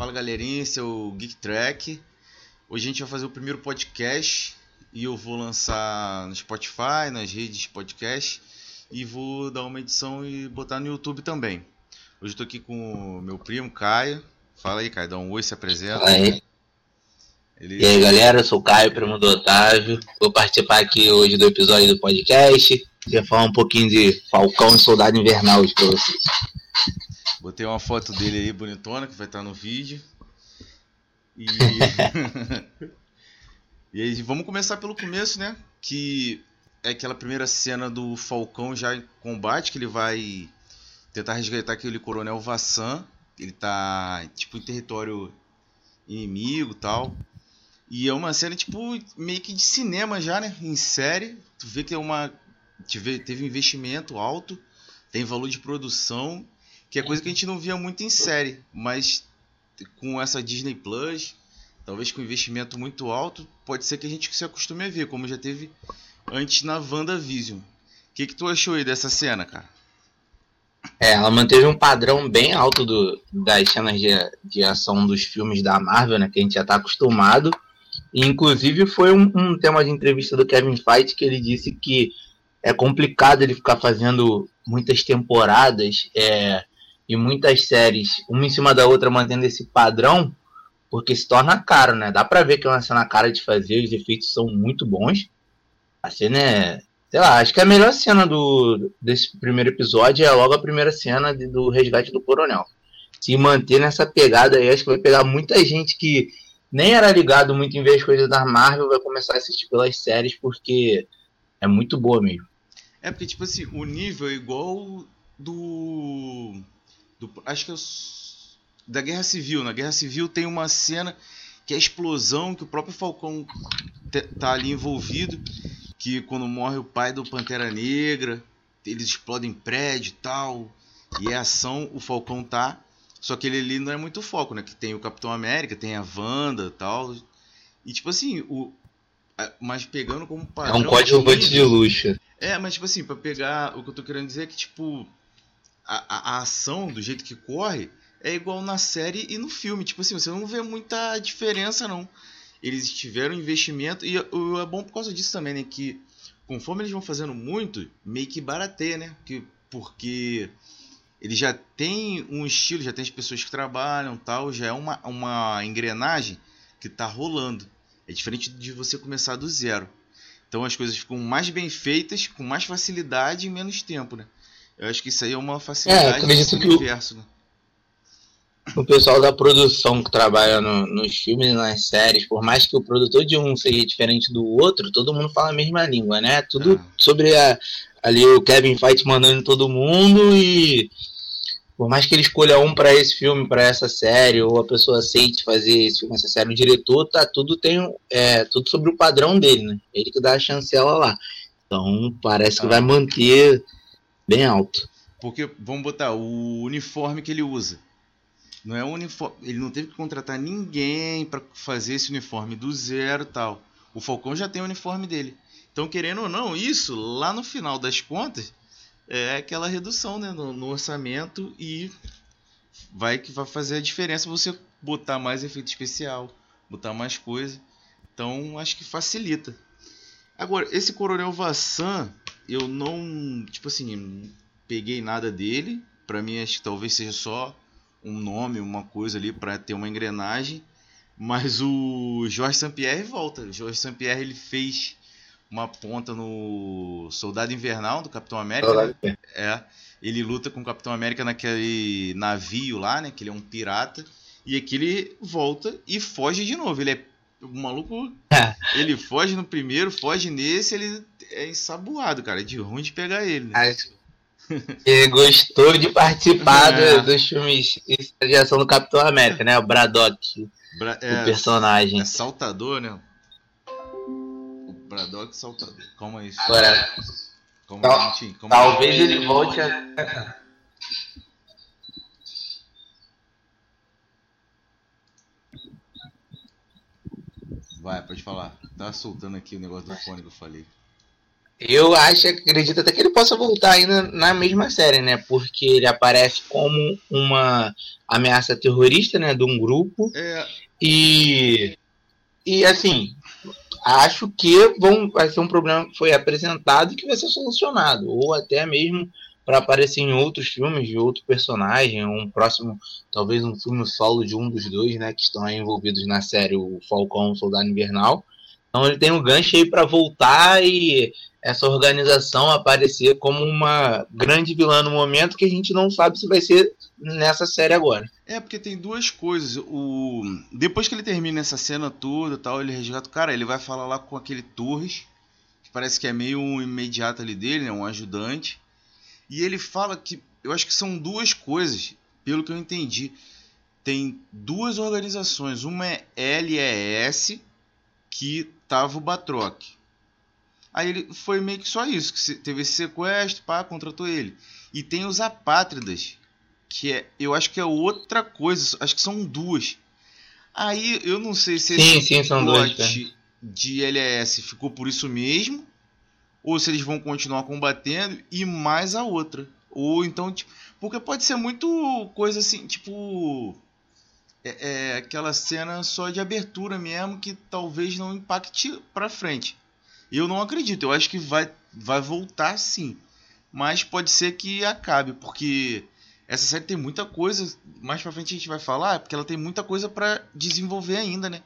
Fala galerinha, esse é o Geek Track. Hoje a gente vai fazer o primeiro podcast e eu vou lançar no Spotify, nas redes de podcast e vou dar uma edição e botar no YouTube também. Hoje eu tô aqui com o meu primo Caio. Fala aí, Caio, dá um oi, se apresenta. Fala aí. Ele... E aí galera, eu sou o Caio, primo do Otávio. Vou participar aqui hoje do episódio do podcast. Queria falar um pouquinho de Falcão e Soldado Invernal hoje pra vocês. Botei uma foto dele aí bonitona que vai estar no vídeo. E... e aí vamos começar pelo começo, né? Que é aquela primeira cena do Falcão já em combate, que ele vai tentar resgatar aquele coronel Vassan. Ele tá tipo em território inimigo tal. E é uma cena tipo meio que de cinema já, né? Em série. Tu vê que é uma. Teve investimento alto, tem valor de produção que é coisa que a gente não via muito em série, mas com essa Disney Plus, talvez com investimento muito alto, pode ser que a gente se acostume a ver, como já teve antes na WandaVision. O que, que tu achou aí dessa cena, cara? É, ela manteve um padrão bem alto do, das cenas de, de ação dos filmes da Marvel, né? Que a gente já tá acostumado. E, inclusive, foi um, um tema de entrevista do Kevin Feige que ele disse que é complicado ele ficar fazendo muitas temporadas é, e muitas séries, uma em cima da outra, mantendo esse padrão, porque se torna caro, né? Dá pra ver que é uma cena cara de fazer, os efeitos são muito bons. A cena é. Sei lá, acho que a melhor cena do, desse primeiro episódio é logo a primeira cena de, do resgate do coronel. Se manter nessa pegada aí, acho que vai pegar muita gente que nem era ligado muito em ver as coisas da Marvel, vai começar a assistir pelas séries, porque é muito boa mesmo. É porque, tipo assim, o nível é igual do do, acho que é da Guerra Civil. Na Guerra Civil tem uma cena que é a explosão, que o próprio Falcão tá ali envolvido, que quando morre o pai do Pantera Negra, eles explodem prédio e tal, e é ação, o Falcão tá, só que ele ali não é muito foco, né, que tem o Capitão América, tem a Wanda e tal, e tipo assim, o, mas pegando como padrão... É um código de luxo. É, mas tipo assim, pra pegar, o que eu tô querendo dizer é que tipo a, a, ação, do jeito que corre, é igual na série e no filme. Tipo assim, você não vê muita diferença, não. Eles tiveram investimento, e é bom por causa disso também, né? Que conforme eles vão fazendo muito, meio que barateia, né? Que, porque ele já tem um estilo, já tem as pessoas que trabalham tal, já é uma, uma engrenagem que está rolando. É diferente de você começar do zero. Então as coisas ficam mais bem feitas, com mais facilidade e menos tempo, né? Eu acho que isso aí é uma facilidade é, do universo, né? O pessoal da produção que trabalha no, nos filmes e nas séries, por mais que o produtor de um seja diferente do outro, todo mundo fala a mesma língua, né? Tudo é. sobre a, ali o Kevin Feige mandando todo mundo e por mais que ele escolha um para esse filme, para essa série, ou a pessoa aceite fazer esse filme, essa série, o diretor tá tudo tem é tudo sobre o padrão dele, né? Ele que dá a chancela lá. Então parece que ah. vai manter bem alto. Porque, vamos botar, o uniforme que ele usa. Não é uniforme. Ele não teve que contratar ninguém para fazer esse uniforme do zero tal. O Falcão já tem o uniforme dele. Então, querendo ou não, isso, lá no final das contas, é aquela redução né, no, no orçamento e vai que vai fazer a diferença você botar mais efeito especial, botar mais coisa. Então, acho que facilita. Agora, esse Coronel Vassan, eu não, tipo assim, peguei nada dele. Para mim, acho que talvez seja só um nome, uma coisa ali para ter uma engrenagem. Mas o Jorge Sampierre volta. O Jorge Sampierre ele fez uma ponta no Soldado Invernal do Capitão América. Né? É, ele luta com o Capitão América naquele navio lá, né? Que ele é um pirata. E aqui ele volta e foge de novo. Ele é o maluco, é. ele foge no primeiro, foge nesse, ele é ensaboado, cara. É de ruim de pegar ele. Né? Ele gostou de participar é. do, dos filmes de ação do Capitão América, né? O Braddock, Bra é, o personagem. É saltador, né? O Braddock saltador. Como é isso? Agora, como tal, como talvez ele volte a... Vai, pode falar. Tá soltando aqui o negócio do fone que eu falei. Eu acho, acredito até que ele possa voltar ainda na mesma série, né? Porque ele aparece como uma ameaça terrorista, né? De um grupo. É. E. E assim, acho que vão, vai ser um problema que foi apresentado e que vai ser solucionado. Ou até mesmo para aparecer em outros filmes de outro personagem, um próximo, talvez um filme solo de um dos dois, né, que estão envolvidos na série, o Falcão, o Soldado Invernal. Então ele tem um gancho aí para voltar e essa organização aparecer como uma grande vilã no momento que a gente não sabe se vai ser nessa série agora. É, porque tem duas coisas. O depois que ele termina essa cena toda, tal, ele resgata o cara, ele vai falar lá com aquele Torres, que parece que é meio um imediato ali dele, né, um ajudante. E ele fala que eu acho que são duas coisas, pelo que eu entendi. Tem duas organizações, uma é LES, que tava o Batroc. Aí ele foi meio que só isso, que teve esse sequestro, pá, contratou ele. E tem os apátridas, que é, eu acho que é outra coisa, acho que são duas. Aí eu não sei se sim, esse sim, são duas, de LES ficou por isso mesmo, ou se eles vão continuar combatendo e mais a outra. Ou então, tipo, porque pode ser muito coisa assim, tipo é, é, aquela cena só de abertura mesmo que talvez não impacte para frente. Eu não acredito, eu acho que vai vai voltar sim. Mas pode ser que acabe, porque essa série tem muita coisa, mais para frente a gente vai falar, porque ela tem muita coisa para desenvolver ainda, né?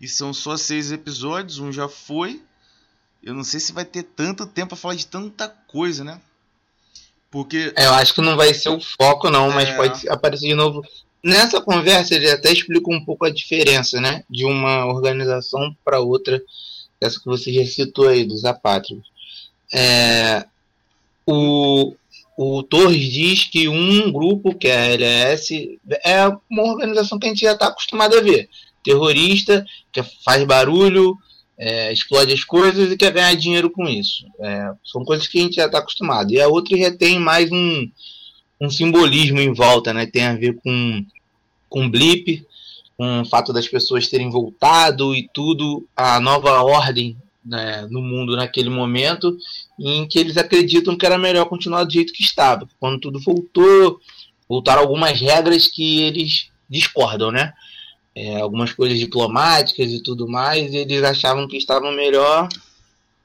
E são só seis episódios, um já foi, eu não sei se vai ter tanto tempo para falar de tanta coisa, né? Porque. É, eu acho que não vai ser o foco, não, mas é... pode aparecer de novo. Nessa conversa, ele até explica um pouco a diferença, né? De uma organização para outra, essa que você já citou aí, dos apátridas. É, o, o Torres diz que um grupo, que é a LS, é uma organização que a gente já está acostumado a ver. Terrorista, que faz barulho, é, explode as coisas e quer ganhar dinheiro com isso. É, são coisas que a gente já está acostumado. E a outra já tem mais um, um simbolismo em volta, né? Tem a ver com, com blip, com o fato das pessoas terem voltado e tudo, a nova ordem né, no mundo naquele momento, em que eles acreditam que era melhor continuar do jeito que estava. Quando tudo voltou, voltaram algumas regras que eles discordam, né? é, algumas coisas diplomáticas e tudo mais, e eles achavam que estavam melhor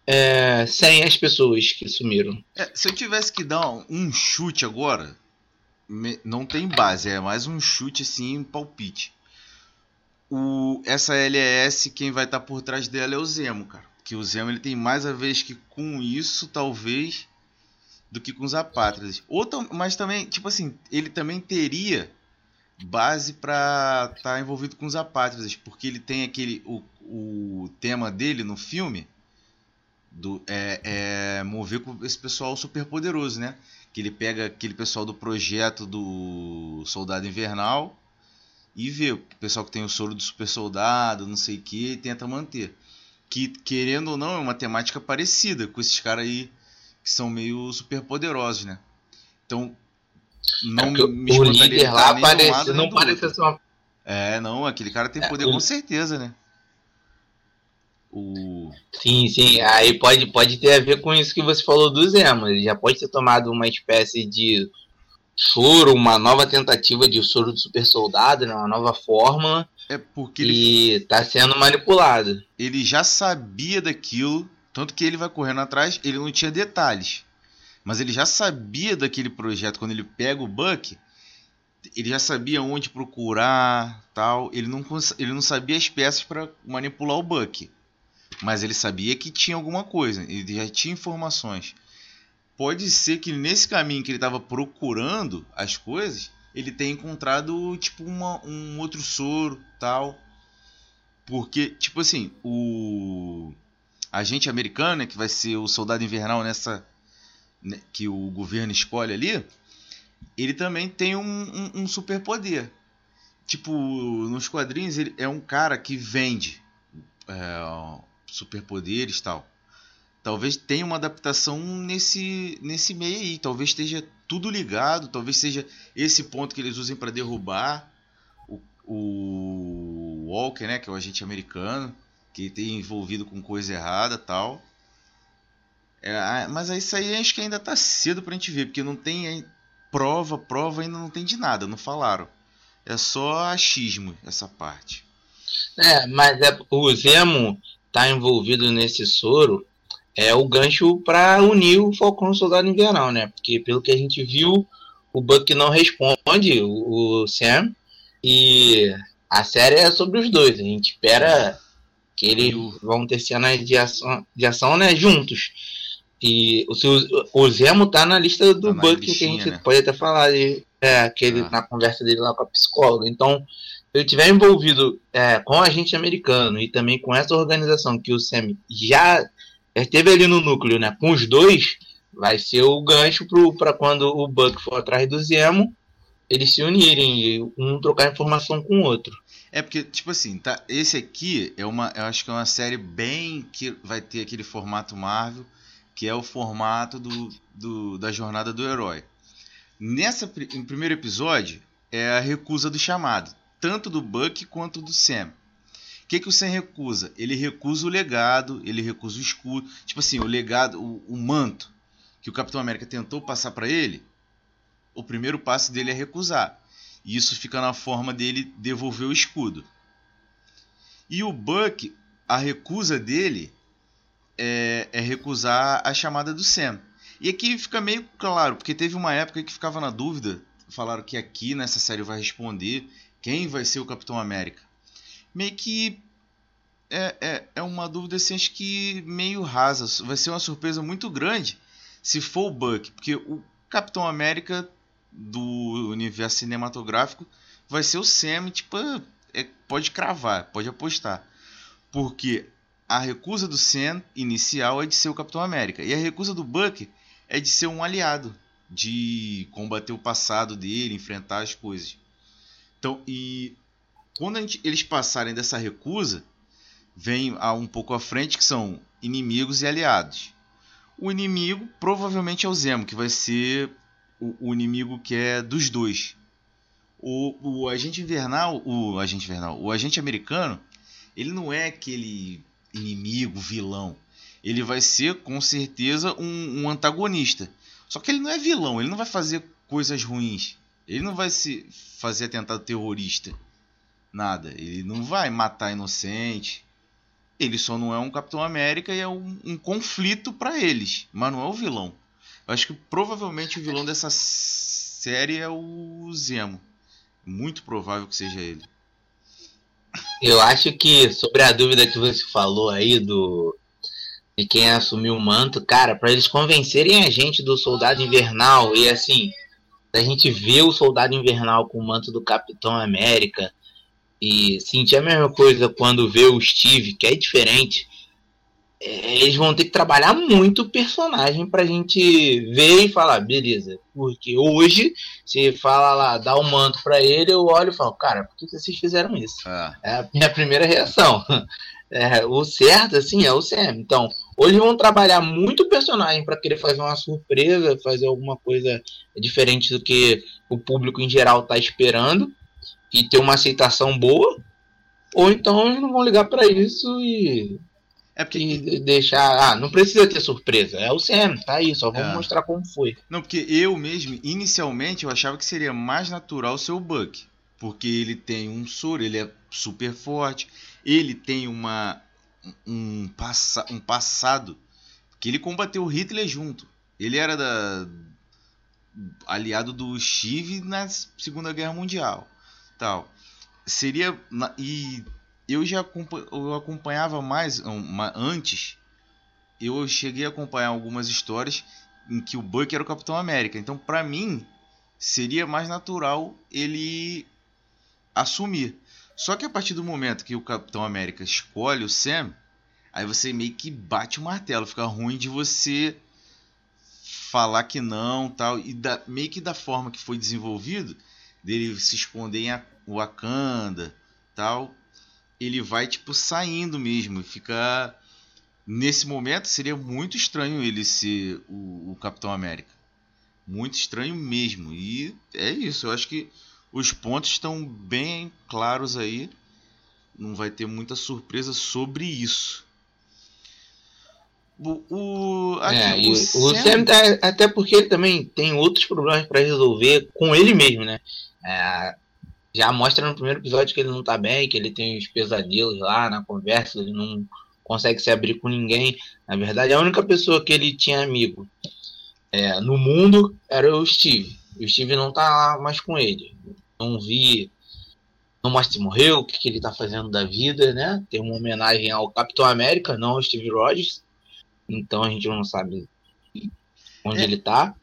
é, sem as pessoas que sumiram. É, se eu tivesse que dar um chute agora, não tem base, é mais um chute assim, palpite. O, essa LES, quem vai estar por trás dela é o Zemo, cara. Que o Zemo ele tem mais a ver que com isso, talvez, do que com os apátridas. Ou, mas também, tipo assim, ele também teria base para estar tá envolvido com os apátridas, porque ele tem aquele o, o tema dele no filme do é, é mover com esse pessoal super poderoso, né? Que ele pega aquele pessoal do projeto do Soldado Invernal e vê o pessoal que tem o soro do super soldado, não sei o que, e tenta manter. Que querendo ou não é uma temática parecida com esses caras aí que são meio super poderosos, né? Então não é me o líder lá parece, não parece ser uma... É, não, aquele cara tem é, poder o... com certeza, né? O... Sim, sim, aí pode, pode ter a ver com isso que você falou do Zema. Ele já pode ter tomado uma espécie de soro, uma nova tentativa de soro do super soldado, né? uma nova fórmula. É porque e ele tá sendo manipulado. Ele já sabia daquilo, tanto que ele vai correndo atrás, ele não tinha detalhes mas ele já sabia daquele projeto quando ele pega o Buck ele já sabia onde procurar tal ele não ele não sabia as peças para manipular o Buck mas ele sabia que tinha alguma coisa ele já tinha informações pode ser que nesse caminho que ele estava procurando as coisas ele tenha encontrado tipo uma, um outro soro tal porque tipo assim o agente americano né, que vai ser o soldado invernal nessa né, que o governo escolhe ali, ele também tem um, um, um superpoder. Tipo, nos quadrinhos ele é um cara que vende é, superpoderes tal. Talvez tenha uma adaptação nesse, nesse meio aí. Talvez esteja tudo ligado. Talvez seja esse ponto que eles usem para derrubar o, o Walker, né? Que é o agente americano. Que tem envolvido com coisa errada tal. É, mas isso aí acho que ainda tá cedo pra gente ver, porque não tem prova, prova ainda não tem de nada, não falaram. É só achismo essa parte. É, mas é, o Zemo tá envolvido nesse soro é o gancho para unir o Falcão e o Soldado Invernal, né? Porque pelo que a gente viu, o Buck não responde, o, o Sam, e a série é sobre os dois. A gente espera que eles vão ter cenas de ação, de ação né, juntos. E o, o Zemo tá na lista do tá Buck, que a gente né? pode até falar de, é, que ele, ah. na conversa dele lá com a psicóloga. Então, se ele tiver envolvido é, com a gente americano e também com essa organização que o Sam já esteve ali no núcleo, né, com os dois, vai ser o gancho para quando o Buck for atrás do Zemo, eles se unirem e um trocar informação com o outro. É porque, tipo assim, tá, esse aqui é uma, eu acho que é uma série bem que vai ter aquele formato Marvel que é o formato do, do, da jornada do herói. Nessa, no primeiro episódio é a recusa do chamado, tanto do Buck quanto do Sam. Que, que o Sam recusa? Ele recusa o legado, ele recusa o escudo. Tipo assim, o legado, o, o manto que o Capitão América tentou passar para ele, o primeiro passo dele é recusar. E isso fica na forma dele devolver o escudo. E o Buck, a recusa dele é, é recusar a chamada do Sam. E aqui fica meio claro, porque teve uma época que ficava na dúvida, falaram que aqui nessa série vai responder quem vai ser o Capitão América. Meio que é, é, é uma dúvida assim, acho que meio rasa. Vai ser uma surpresa muito grande se for o Buck, porque o Capitão América do universo cinematográfico vai ser o Sam, tipo, é, pode cravar, pode apostar. Porque a recusa do Sam inicial é de ser o Capitão América. E a recusa do Buck é de ser um aliado. De combater o passado dele, enfrentar as coisas. Então, e quando gente, eles passarem dessa recusa, vem a um pouco à frente que são inimigos e aliados. O inimigo provavelmente é o Zemo, que vai ser o, o inimigo que é dos dois. O, o agente invernal, o agente invernal, o agente americano, ele não é aquele inimigo, vilão. Ele vai ser com certeza um, um, antagonista. Só que ele não é vilão, ele não vai fazer coisas ruins. Ele não vai se fazer atentado terrorista. Nada. Ele não vai matar inocente. Ele só não é um Capitão América e é um, um conflito para eles. Mas não é o vilão. Eu acho que provavelmente o vilão dessa série é o Zemo. Muito provável que seja ele. Eu acho que sobre a dúvida que você falou aí do de quem assumiu o manto, cara, para eles convencerem a gente do Soldado Invernal e assim, da gente ver o Soldado Invernal com o manto do Capitão América e sentir a mesma coisa quando vê o Steve, que é diferente. É, eles vão ter que trabalhar muito o personagem pra gente ver e falar, beleza. Porque hoje, se fala lá, dá o um manto pra ele, eu olho e falo, cara, por que vocês fizeram isso? É, é a minha primeira reação. É, o certo, assim, é o Sam. Então, hoje vão trabalhar muito o personagem para querer fazer uma surpresa, fazer alguma coisa diferente do que o público em geral tá esperando e ter uma aceitação boa. Ou então eles não vão ligar para isso e é porque e deixar. Ah, não precisa ter surpresa. É o Sam, tá aí, só vamos é. mostrar como foi. Não, porque eu mesmo, inicialmente, eu achava que seria mais natural ser o Buck. Porque ele tem um soro, ele é super forte, ele tem uma. um, passa, um passado. Que ele combateu Hitler junto. Ele era da. aliado do Steve na Segunda Guerra Mundial. Tal. Seria. E eu já eu acompanhava mais uma, antes. Eu cheguei a acompanhar algumas histórias em que o Buck era o Capitão América. Então, para mim, seria mais natural ele assumir. Só que a partir do momento que o Capitão América escolhe o Sam, aí você meio que bate o martelo, fica ruim de você falar que não, tal, e da, meio que da forma que foi desenvolvido, dele se esconder em Wakanda, tal, ele vai tipo saindo mesmo, fica nesse momento seria muito estranho ele ser o, o, Capitão América. Muito estranho mesmo. E é isso, eu acho que os pontos estão bem claros aí. Não vai ter muita surpresa sobre isso. O, o, aqui, é, o, o Sam, Sam tá- até porque ele também tem outros problemas pra resolver com ele mesmo, né? É, já mostra no primeiro episódio que ele não tá bem, que ele tem os pesadelos lá na conversa, ele não consegue se abrir com ninguém. Na verdade, a única pessoa que ele tinha amigo é, no mundo era o Steve. O Steve não tá lá mais com ele. Não vi. Não mostra se morreu, o que, que ele tá fazendo da vida, né? Tem uma homenagem ao Capitão América, não ao Steve Rogers. Então a gente não sabe onde É. ele tá.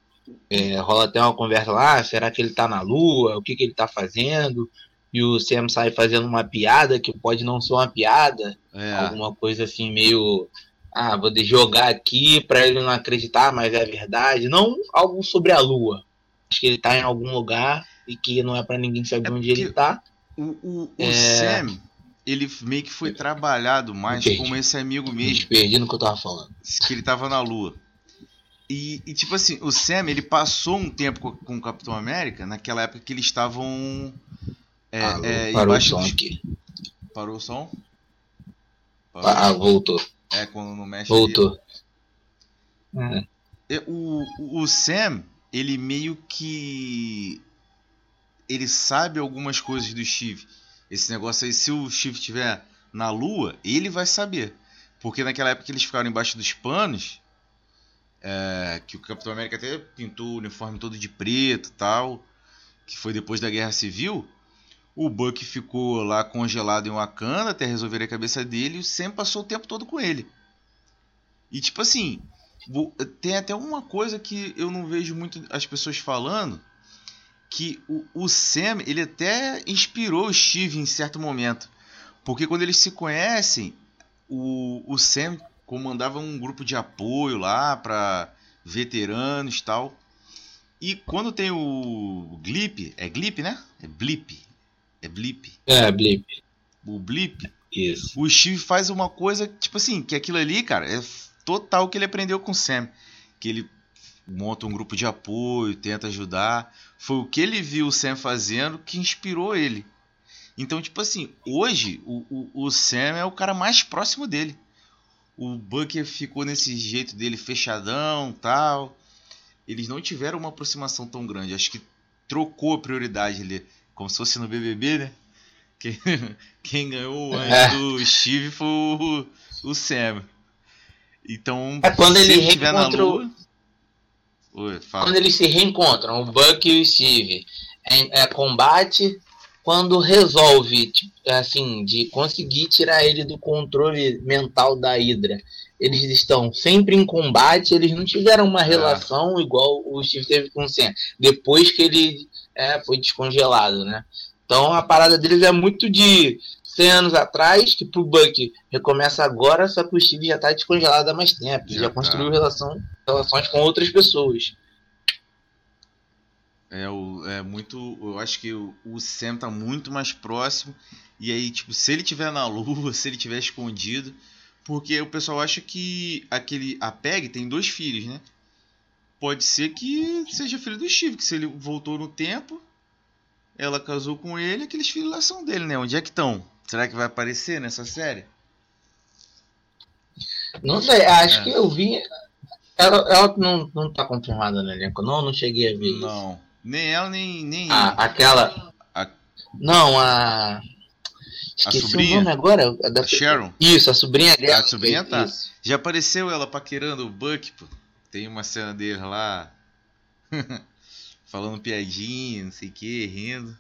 É, rola até uma conversa lá, ah, será que ele tá na lua? O que, que ele tá fazendo? E o Sam sai fazendo uma piada que pode não ser uma piada, é, alguma coisa assim meio ah, vou de- jogar aqui pra ele não acreditar, mas é verdade. Não algo sobre a lua. Acho que ele tá em algum lugar e que não é pra ninguém saber É onde ele tá. o, o, o É. Sam, ele meio que foi trabalhado mais como esse amigo Me mesmo, perdi no que eu tava falando. que ele tava na lua. E, e, tipo assim, o Sam, ele passou um tempo com, com o Capitão América, naquela época que eles estavam é, Ah, é, parou o som dos- aqui. Parou o som? Parou? Ah, voltou. É, quando não mexe. Voltou. É. É, O, o- o Sam, ele meio que. Ele sabe algumas coisas do Steve. Esse negócio aí, se o Steve estiver na lua, ele vai saber. Porque naquela época que eles ficaram embaixo dos panos, é, que o Capitão América até pintou o uniforme todo de preto tal, que foi depois da Guerra Civil, o Buck ficou lá congelado em Wakanda até resolver a cabeça dele e o Sam passou o tempo todo com ele. E tipo assim, Tem até uma coisa que eu não vejo muito as pessoas falando, que o, o Sam, ele até inspirou o Steve em certo momento. Porque quando eles se conhecem, o, o Sam comandava um grupo de apoio lá para veteranos e tal. E quando tem o Glip, é Glip, né? É Blip. É Blip. É, Blip. O Blip, Isso. o Steve faz uma coisa, tipo assim, que aquilo ali, cara, é total que ele aprendeu com o Sam. Que ele monta um grupo de apoio, tenta ajudar. Foi o que ele viu o Sam fazendo que inspirou ele. Então, tipo assim, hoje o, o, o Sam é o cara mais próximo dele. O Bucky ficou nesse jeito dele fechadão tal. Eles não tiveram uma aproximação tão grande. Acho que trocou a prioridade ali. Como se fosse no BBB, né? Quem, quem ganhou antes É. do Steve foi o, o Sam. Então, É quando se ele ele tiver na lua. Oi, fala. Quando eles se reencontram, o Buck e o Steve, é, é combate quando resolve, tipo, assim, de conseguir tirar ele do controle mental da Hydra. Eles estão sempre em combate, eles não tiveram uma relação igual o Steve teve com o Sam, depois que ele é, foi descongelado, né? Então a parada deles é muito de 100 anos atrás, que pro Buck recomeça agora, só que o Steve já tá descongelado há mais tempo, Já já, tá. construiu relação, relações com outras pessoas. É, o, é muito. Eu acho que o, o Sam tá muito mais próximo. E aí, tipo, se ele tiver na lua, se ele tiver escondido. Porque o pessoal acha que aquele. A Peg tem dois filhos, né? Pode ser que seja filho do Steve, que se ele voltou no tempo, ela casou com ele, aqueles filhos lá são dele, né? Onde é que estão? Será que vai aparecer nessa série? Não sei, acho É. que eu vi. Ela, ela não, não tá confirmada no elenco, não, não cheguei a ver isso. Não. Nem ela, nem, nem Ah, ele. aquela. A- Não, a. Esqueci sobrinha? o nome agora. a da- A Sharon. Isso, a sobrinha dela. A sobrinha tá. Isso. Já apareceu ela paquerando o Buck, pô. Tem uma cena dele lá. falando piadinha, não sei o que, rindo.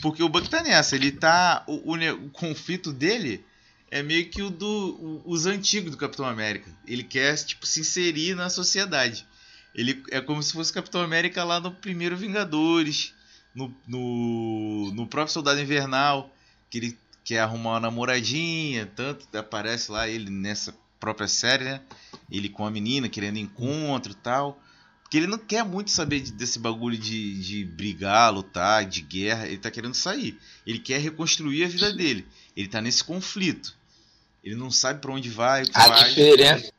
Porque o Buck tá nessa, ele tá. O, o o conflito dele é meio que o do. o- os antigos do Capitão América. Ele quer, tipo, se inserir na sociedade. Ele é como se fosse Capitão América lá no primeiro Vingadores, no, no, no próprio Soldado Invernal, que ele quer arrumar uma namoradinha, tanto aparece lá ele nessa própria série, né? Ele com a menina querendo encontro e tal. Porque ele não quer muito saber de- desse bagulho de, de brigar, lutar, de guerra. Ele tá querendo sair. Ele quer reconstruir a vida dele. Ele tá nesse conflito. Ele não sabe pra onde vai, o que A faz. diferença.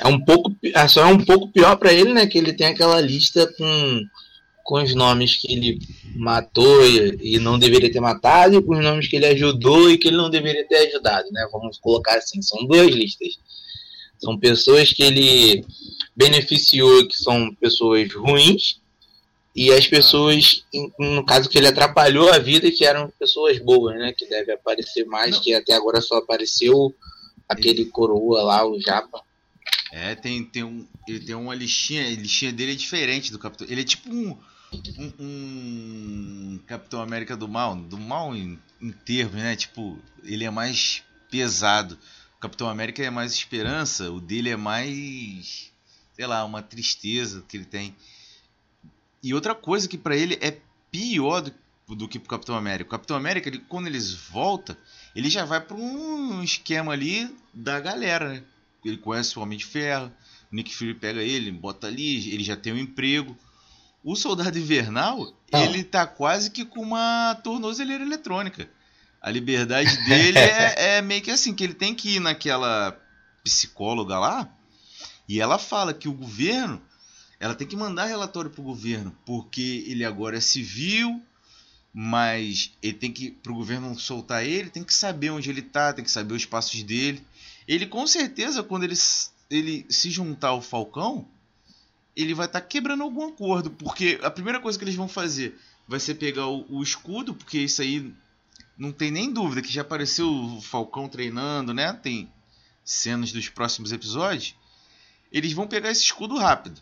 É um pouco. é Só é um pouco pior pra ele, né? Que ele tem aquela lista com, com os nomes que ele matou e, e não deveria ter matado, e com os nomes que ele ajudou e que ele não deveria ter ajudado, né? Vamos colocar assim, são duas listas. São pessoas que ele beneficiou, que são pessoas ruins, e as pessoas, no caso que ele atrapalhou a vida, que eram pessoas boas, né? Que deve aparecer mais, Não. que até agora só apareceu aquele coroa lá, o Japa. É, tem, tem um, ele tem uma listinha, a listinha dele é diferente do Capitão. Ele é tipo um, um, um Capitão América do mal, do mal em, em termos, né? Tipo, ele é mais pesado. O Capitão América é mais esperança, o dele é mais, sei lá, uma tristeza que ele tem. E outra coisa que para ele é pior do, do que pro Capitão América. O Capitão América, ele, quando eles voltam, ele já vai para um esquema ali da galera, né? Ele conhece o Homem de Ferro, o Nick Fury pega ele, bota ali, ele já tem um emprego. O Soldado Invernal, ah. ele tá quase que com uma tornozeleira eletrônica. A liberdade dele é, é meio que assim, que ele tem que ir naquela psicóloga lá, e ela fala que o governo ela tem que mandar relatório para o governo, porque ele agora é civil, mas ele tem que para o governo soltar ele, tem que saber onde ele está, tem que saber os passos dele. Ele com certeza quando ele, ele se juntar ao Falcão, ele vai estar tá quebrando algum acordo, porque a primeira coisa que eles vão fazer vai ser pegar o, o escudo, porque isso aí não tem nem dúvida que já apareceu o Falcão treinando, né? Tem cenas dos próximos episódios. Eles vão pegar esse escudo rápido.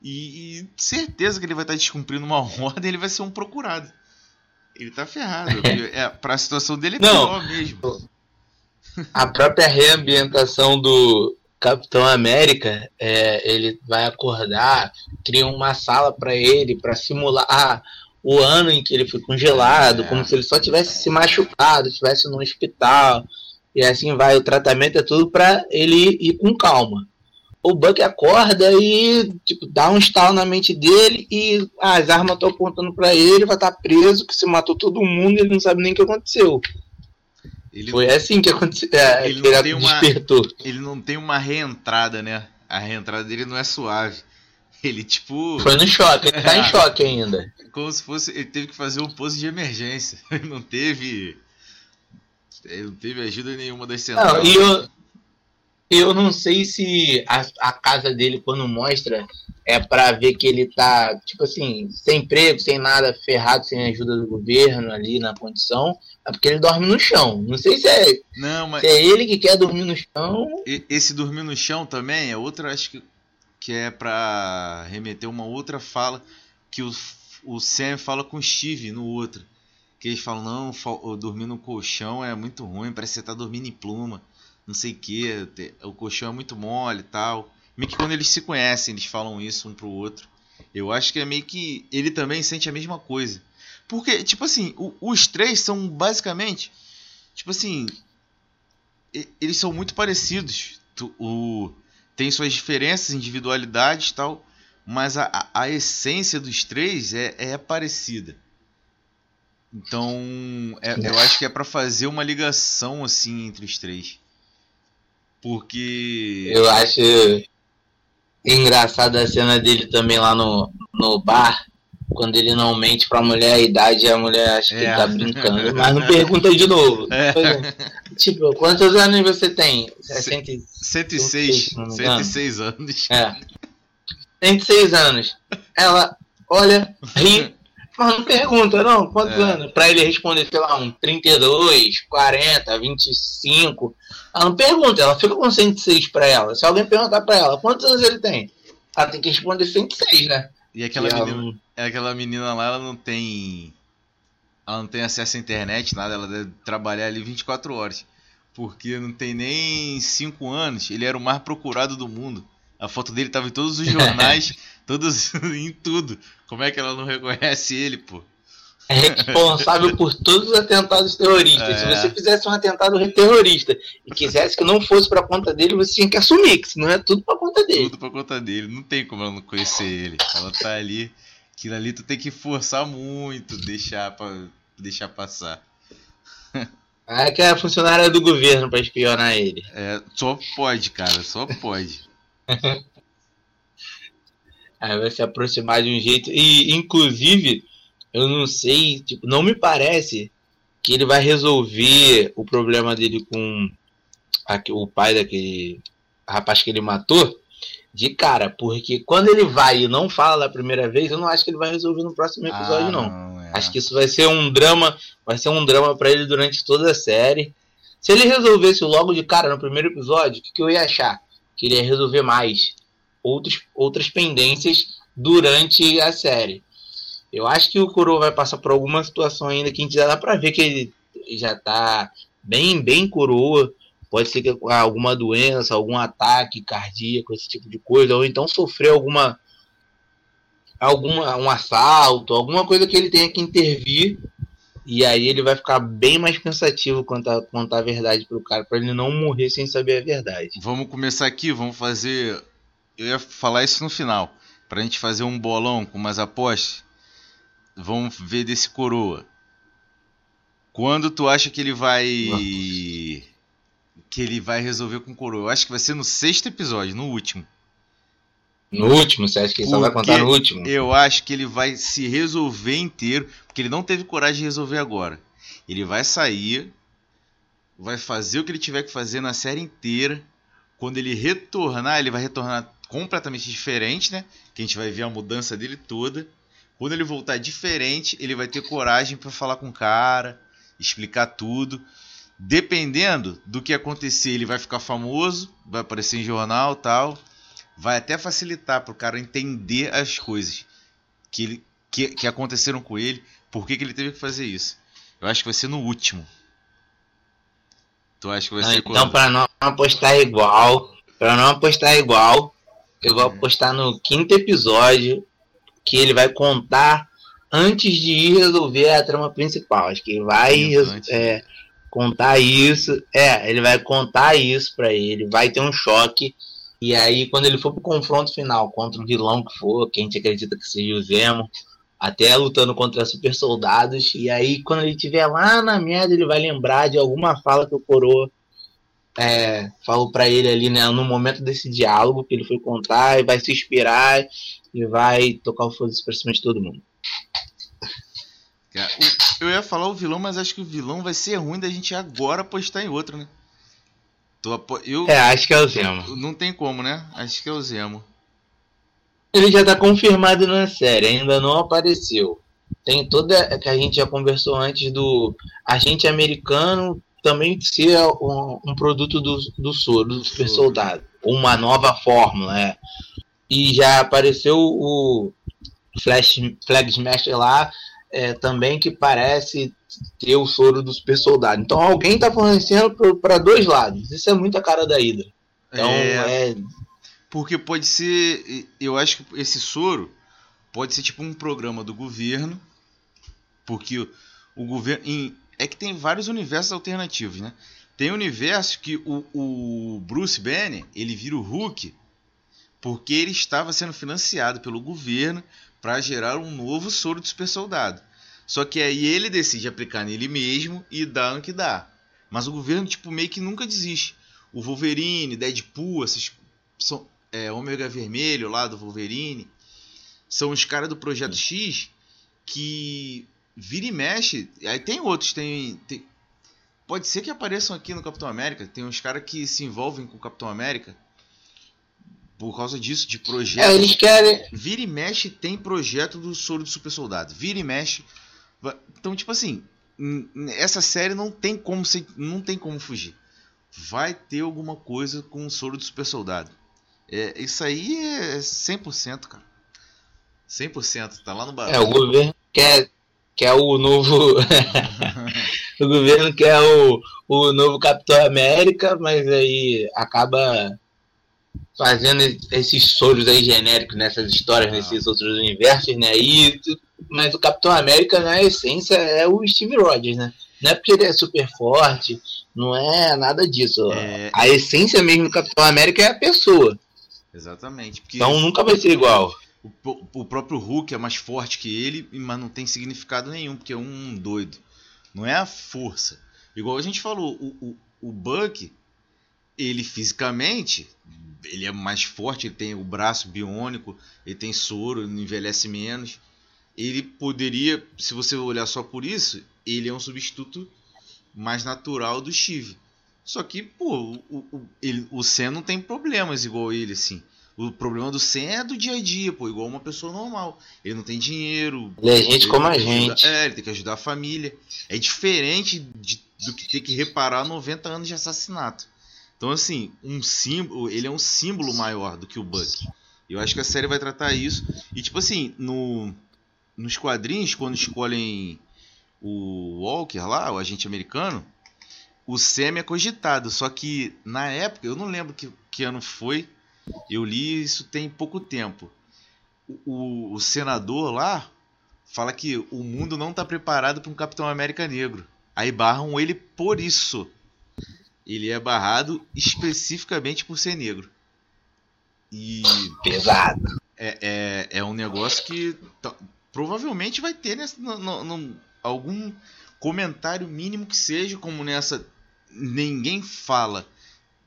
E, e, certeza que ele vai estar descumprindo uma ordem, ele vai ser um procurado. Ele tá ferrado. é, pra situação dele é Não, pior mesmo. A própria reambientação do Capitão América, é, ele vai acordar, cria uma sala para ele, para simular ah, o ano em que ele foi congelado, é. como se ele só tivesse se machucado, estivesse no hospital. E assim vai, o tratamento é tudo para ele ir com calma o Buck acorda e tipo, dá um estalo na mente dele e ah, as armas estão apontando para ele, vai estar tá preso, que se matou todo mundo e ele não sabe nem o que aconteceu. Ele Foi não, assim que aconteceu. É, ele, não tem uma, despertou. ele não tem uma reentrada, né? A reentrada dele não é suave. Ele, tipo. Foi no choque, ele tá em choque ainda. Como se fosse. Ele teve que fazer um pose de emergência. Ele não teve. Ele não teve ajuda nenhuma das centrais. Não, e eu, eu não sei se a, a casa dele, quando mostra, é para ver que ele tá, tipo assim, sem emprego, sem nada, ferrado, sem ajuda do governo ali na condição. É porque ele dorme no chão. Não sei se é, não, mas... se é ele que quer dormir no chão. Esse dormir no chão também é outra, acho que, que é para remeter uma outra fala que o, o Sam fala com o Steve no outro. Que eles falam, não, dormir no colchão é muito ruim, parece que você tá dormindo em pluma não sei o que, o colchão é muito mole e tal. Meio que quando eles se conhecem, eles falam isso um pro outro. Eu acho que é meio que ele também sente a mesma coisa. Porque, tipo assim, o, os três são basicamente. Tipo assim. Eles são muito parecidos. O, tem suas diferenças, individualidades e tal. Mas a, a, a essência dos três é, é parecida. Então, é, eu acho que é para fazer uma ligação assim entre os três. Porque. Eu acho engraçada a cena dele também lá no, no bar. Quando ele não mente pra mulher a idade, a mulher acha que é. ele tá brincando. Mas não pergunta de novo. É. Tipo, quantos anos você tem? É 106. 106 anos. É. 106 anos. Ela olha, ri, mas não pergunta, não, quantos é. anos? Pra ele responder, sei lá, um 32, 40, 25. Ela não pergunta, ela fica com 106 pra ela. Se alguém perguntar pra ela quantos anos ele tem, ela tem que responder 106, né? E aquela, menina, ela... aquela menina lá, ela não tem. Ela não tem acesso à internet, nada, ela deve trabalhar ali 24 horas. Porque não tem nem 5 anos, ele era o mais procurado do mundo. A foto dele tava em todos os jornais, todos em tudo. Como é que ela não reconhece ele, pô? É responsável por todos os atentados terroristas. É. Se você fizesse um atentado terrorista e quisesse que não fosse para conta dele, você tinha que assumir que não é tudo para conta dele. Tudo para conta dele. Não tem como ela não conhecer ele. Ela tá ali. Aquilo ali tu tem que forçar muito, deixar para deixar passar. Ah, é que é funcionária do governo para espionar ele. É, só pode, cara, só pode. Aí vai se aproximar de um jeito. E, inclusive, eu não sei, tipo, não me parece que ele vai resolver o problema dele com o pai daquele rapaz que ele matou, de cara, porque quando ele vai e não fala da primeira vez, eu não acho que ele vai resolver no próximo episódio, ah, não. não é. Acho que isso vai ser um drama, vai ser um drama para ele durante toda a série. Se ele resolvesse logo de cara no primeiro episódio, o que, que eu ia achar? Que ele ia resolver mais outros, outras pendências durante a série. Eu acho que o Kuro vai passar por alguma situação ainda que a gente já dá pra ver que ele já tá bem, bem coroa pode ser que alguma doença, algum ataque cardíaco, esse tipo de coisa, ou então sofrer alguma alguma um assalto, alguma coisa que ele tenha que intervir e aí ele vai ficar bem mais pensativo quanto a contar a verdade pro cara, para ele não morrer sem saber a verdade. Vamos começar aqui, vamos fazer. Eu ia falar isso no final, pra gente fazer um bolão com umas apostas. Vamos ver desse coroa. Quando tu acha que ele vai que ele vai resolver com o Coroa. Eu acho que vai ser no sexto episódio, no último. No último? Você acha que ele só vai contar no último? Eu acho que ele vai se resolver inteiro, porque ele não teve coragem de resolver agora. Ele vai sair, vai fazer o que ele tiver que fazer na série inteira. Quando ele retornar, ele vai retornar completamente diferente, né? Que a gente vai ver a mudança dele toda. Quando ele voltar diferente, ele vai ter coragem para falar com o cara, explicar tudo dependendo do que acontecer, ele vai ficar famoso, vai aparecer em jornal tal. Vai até facilitar para o cara entender as coisas que, ele, que, que aconteceram com ele, por que, que ele teve que fazer isso. Eu acho que vai ser no último. Tu acha que vai não, ser Então, para não apostar igual, para não apostar igual, eu vou apostar no quinto episódio, que ele vai contar antes de ir resolver a trama principal. Acho que vai. É, contar isso. É, ele vai contar isso para ele, vai ter um choque. E aí, quando ele for pro confronto final contra o vilão que for, que a gente acredita que seja o Zemo, até lutando contra super soldados. E aí, quando ele estiver lá na merda, ele vai lembrar de alguma fala que o Coroa é, falou para ele ali, né, no momento desse diálogo que ele foi contar, e vai se inspirar e vai tocar o foda-se pra cima de todo mundo. Eu ia falar o vilão, mas acho que o vilão vai ser ruim da gente agora apostar em outro, né? Eu, é, acho que é o Zemo. Não tem como, né? Acho que é o Zemo. Ele já tá confirmado na série, ainda não apareceu. Tem toda que a gente já conversou antes do agente americano também ser um, um produto do, do soro, do super soldado. Uma nova fórmula, é. E já apareceu o Flash Flag Smasher lá é, também que parece ter o soro do super soldado. Então alguém está fornecendo para dois lados. Isso é muita cara da Hydra. Então é... é... Porque pode ser. Eu acho que esse soro pode ser tipo um programa do governo. Porque o, governo. Em, é que tem vários universos alternativos, né? Tem universo que o, o Bruce Banner ele vira o Hulk porque ele estava sendo financiado pelo governo para gerar um novo soro de super soldado. Só que aí ele decide aplicar nele mesmo e dá no que dá. Mas o governo tipo meio que nunca desiste. O Wolverine, Deadpool, esses são é, Ômega Vermelho lá do Wolverine, são os caras do Projeto X que vira e mexe. Aí tem outros, tem, tem pode ser que apareçam aqui no Capitão América. Tem uns caras que se envolvem com o Capitão América por causa disso, de projeto. É, eles querem. Vira e mexe tem projeto do soro do super soldado. Vira e mexe. Então, tipo assim, essa série não tem como se, não tem como fugir. Vai ter alguma coisa com o soro do super soldado. É, isso aí é 100%, cara. 100%, tá lá no barulho. É, o governo quer, quer o novo. o governo quer o, o novo Capitão América, mas aí acaba fazendo esses soros aí genéricos nessas histórias, ah. nesses outros universos, né? E, mas o Capitão América, na essência, é o Steve Rogers, né? Não é porque ele é super forte, não é nada disso. É... A essência mesmo do Capitão América é a pessoa. Exatamente. Então nunca vai ser igual. O, o próprio Hulk é mais forte que ele, mas não tem significado nenhum, porque é um doido. Não é a força. Igual a gente falou, o, o, o Buck, ele fisicamente ele é mais forte, ele tem o braço biônico, ele tem soro, envelhece menos. Ele poderia, se você olhar só por isso, ele é um substituto mais natural do Steve. Só que, pô, o, o, ele, o Sam não tem problemas igual ele, assim. O problema do Sam é do dia a dia, pô, igual uma pessoa normal. Ele não tem dinheiro. Ele é gente ele como a ajudar- gente. é, ele tem que ajudar a família. É diferente de- do que ter que reparar 90 anos de assassinato. Então, assim, um símbolo, ele é um símbolo maior do que o Buck. Eu acho que a série vai tratar isso. E, tipo assim, no, nos quadrinhos, quando escolhem o Walker lá, o agente americano, o Sam é cogitado. Só que, na época, eu não lembro que, que ano foi, eu li isso tem pouco tempo. O, o- senador lá fala que o mundo não está preparado para um Capitão América negro. Aí barram ele por isso. Ele é barrado especificamente por ser negro. E Pesado. é, é, é um negócio que provavelmente vai ter nessa, no- no- algum comentário mínimo que seja, como nessa. Ninguém fala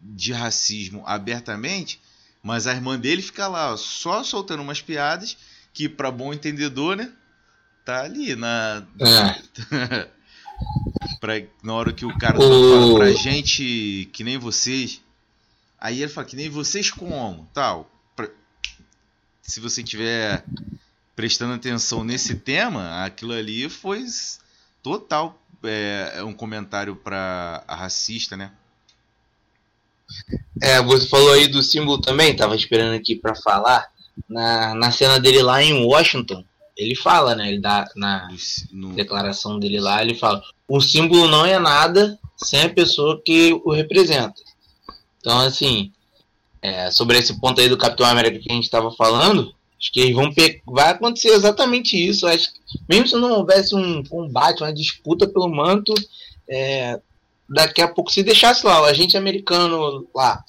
de racismo abertamente, mas a irmã dele fica lá ó, só soltando umas piadas que, para bom entendedor, né? Tá ali na. É. pra, na hora que o cara O- fala pra gente que nem vocês. Aí ele fala que nem vocês como, tal. Pra- se você tiver prestando atenção nesse tema, aquilo ali foi total é, é um comentário pra a racista, né? É, você falou aí do símbolo também, tava esperando aqui pra falar. Na, na cena dele lá em Washington, ele fala, né? Ele dá na no- declaração dele lá, ele fala: o símbolo não é nada sem a pessoa que o representa. Então, assim, é, sobre esse ponto aí do Capitão América que a gente estava falando, acho que eles vão vai acontecer exatamente isso. Acho que, mesmo se não houvesse um combate, uma disputa pelo manto, é, daqui a pouco, se deixasse lá o agente americano lá,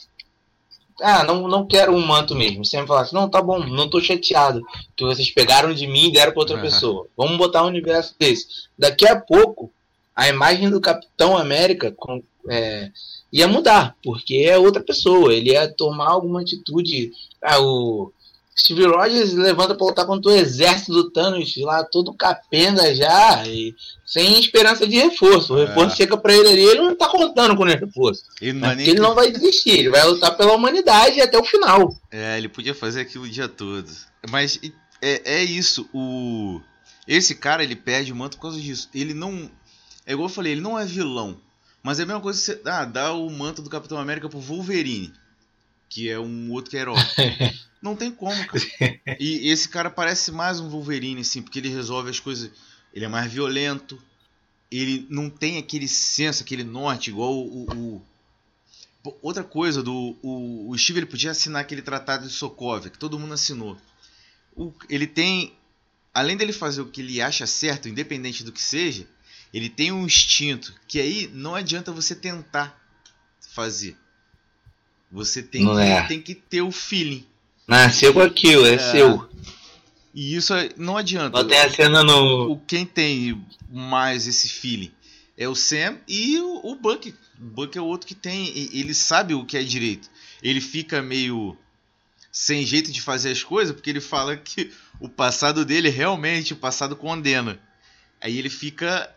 ah, não, não quero um manto mesmo. Sempre falasse, não, tá bom, não tô chateado que vocês pegaram de mim e deram pra outra Aham. pessoa. Vamos botar um universo desse. Daqui a pouco, a imagem do Capitão América com- é, ia mudar, porque é outra pessoa. Ele ia tomar alguma atitude. Ah, o Steve Rogers levanta pra lutar contra o exército do Thanos lá, todo capenga já, e sem esperança de reforço. O É. reforço chega pra ele ali, ele não tá contando com o reforço. Ele não é nem ele não vai desistir, ele vai lutar pela humanidade até o final. É, ele podia fazer aquilo o dia todo. Mas é, é isso. O esse cara ele perde o manto por causa disso. Ele não é igual eu falei, ele não é vilão. Mas é a mesma coisa que você ah, dá o manto do Capitão América pro Wolverine, que é um outro que é herói. não tem como, cara. E esse cara parece mais um Wolverine assim, porque ele resolve as coisas, ele é mais violento. Ele não tem aquele senso, aquele norte igual o, o- Outra coisa, do, o, o Steve ele podia assinar aquele tratado de Sokovia, que todo mundo assinou. O- ele tem, além dele fazer o que ele acha certo, independente do que seja, ele tem um instinto que aí não adianta você tentar fazer. Você tem, que, é. tem que ter o feeling. Nasceu com aquilo, é, É. seu. E isso é- não adianta. Botei a cena no. O, quem tem mais esse feeling é o Sam e o, o Buck. O Buck é o outro que tem. Ele sabe o que é direito. Ele fica meio sem jeito de fazer as coisas porque ele fala que o passado dele realmente o passado condena. Aí ele fica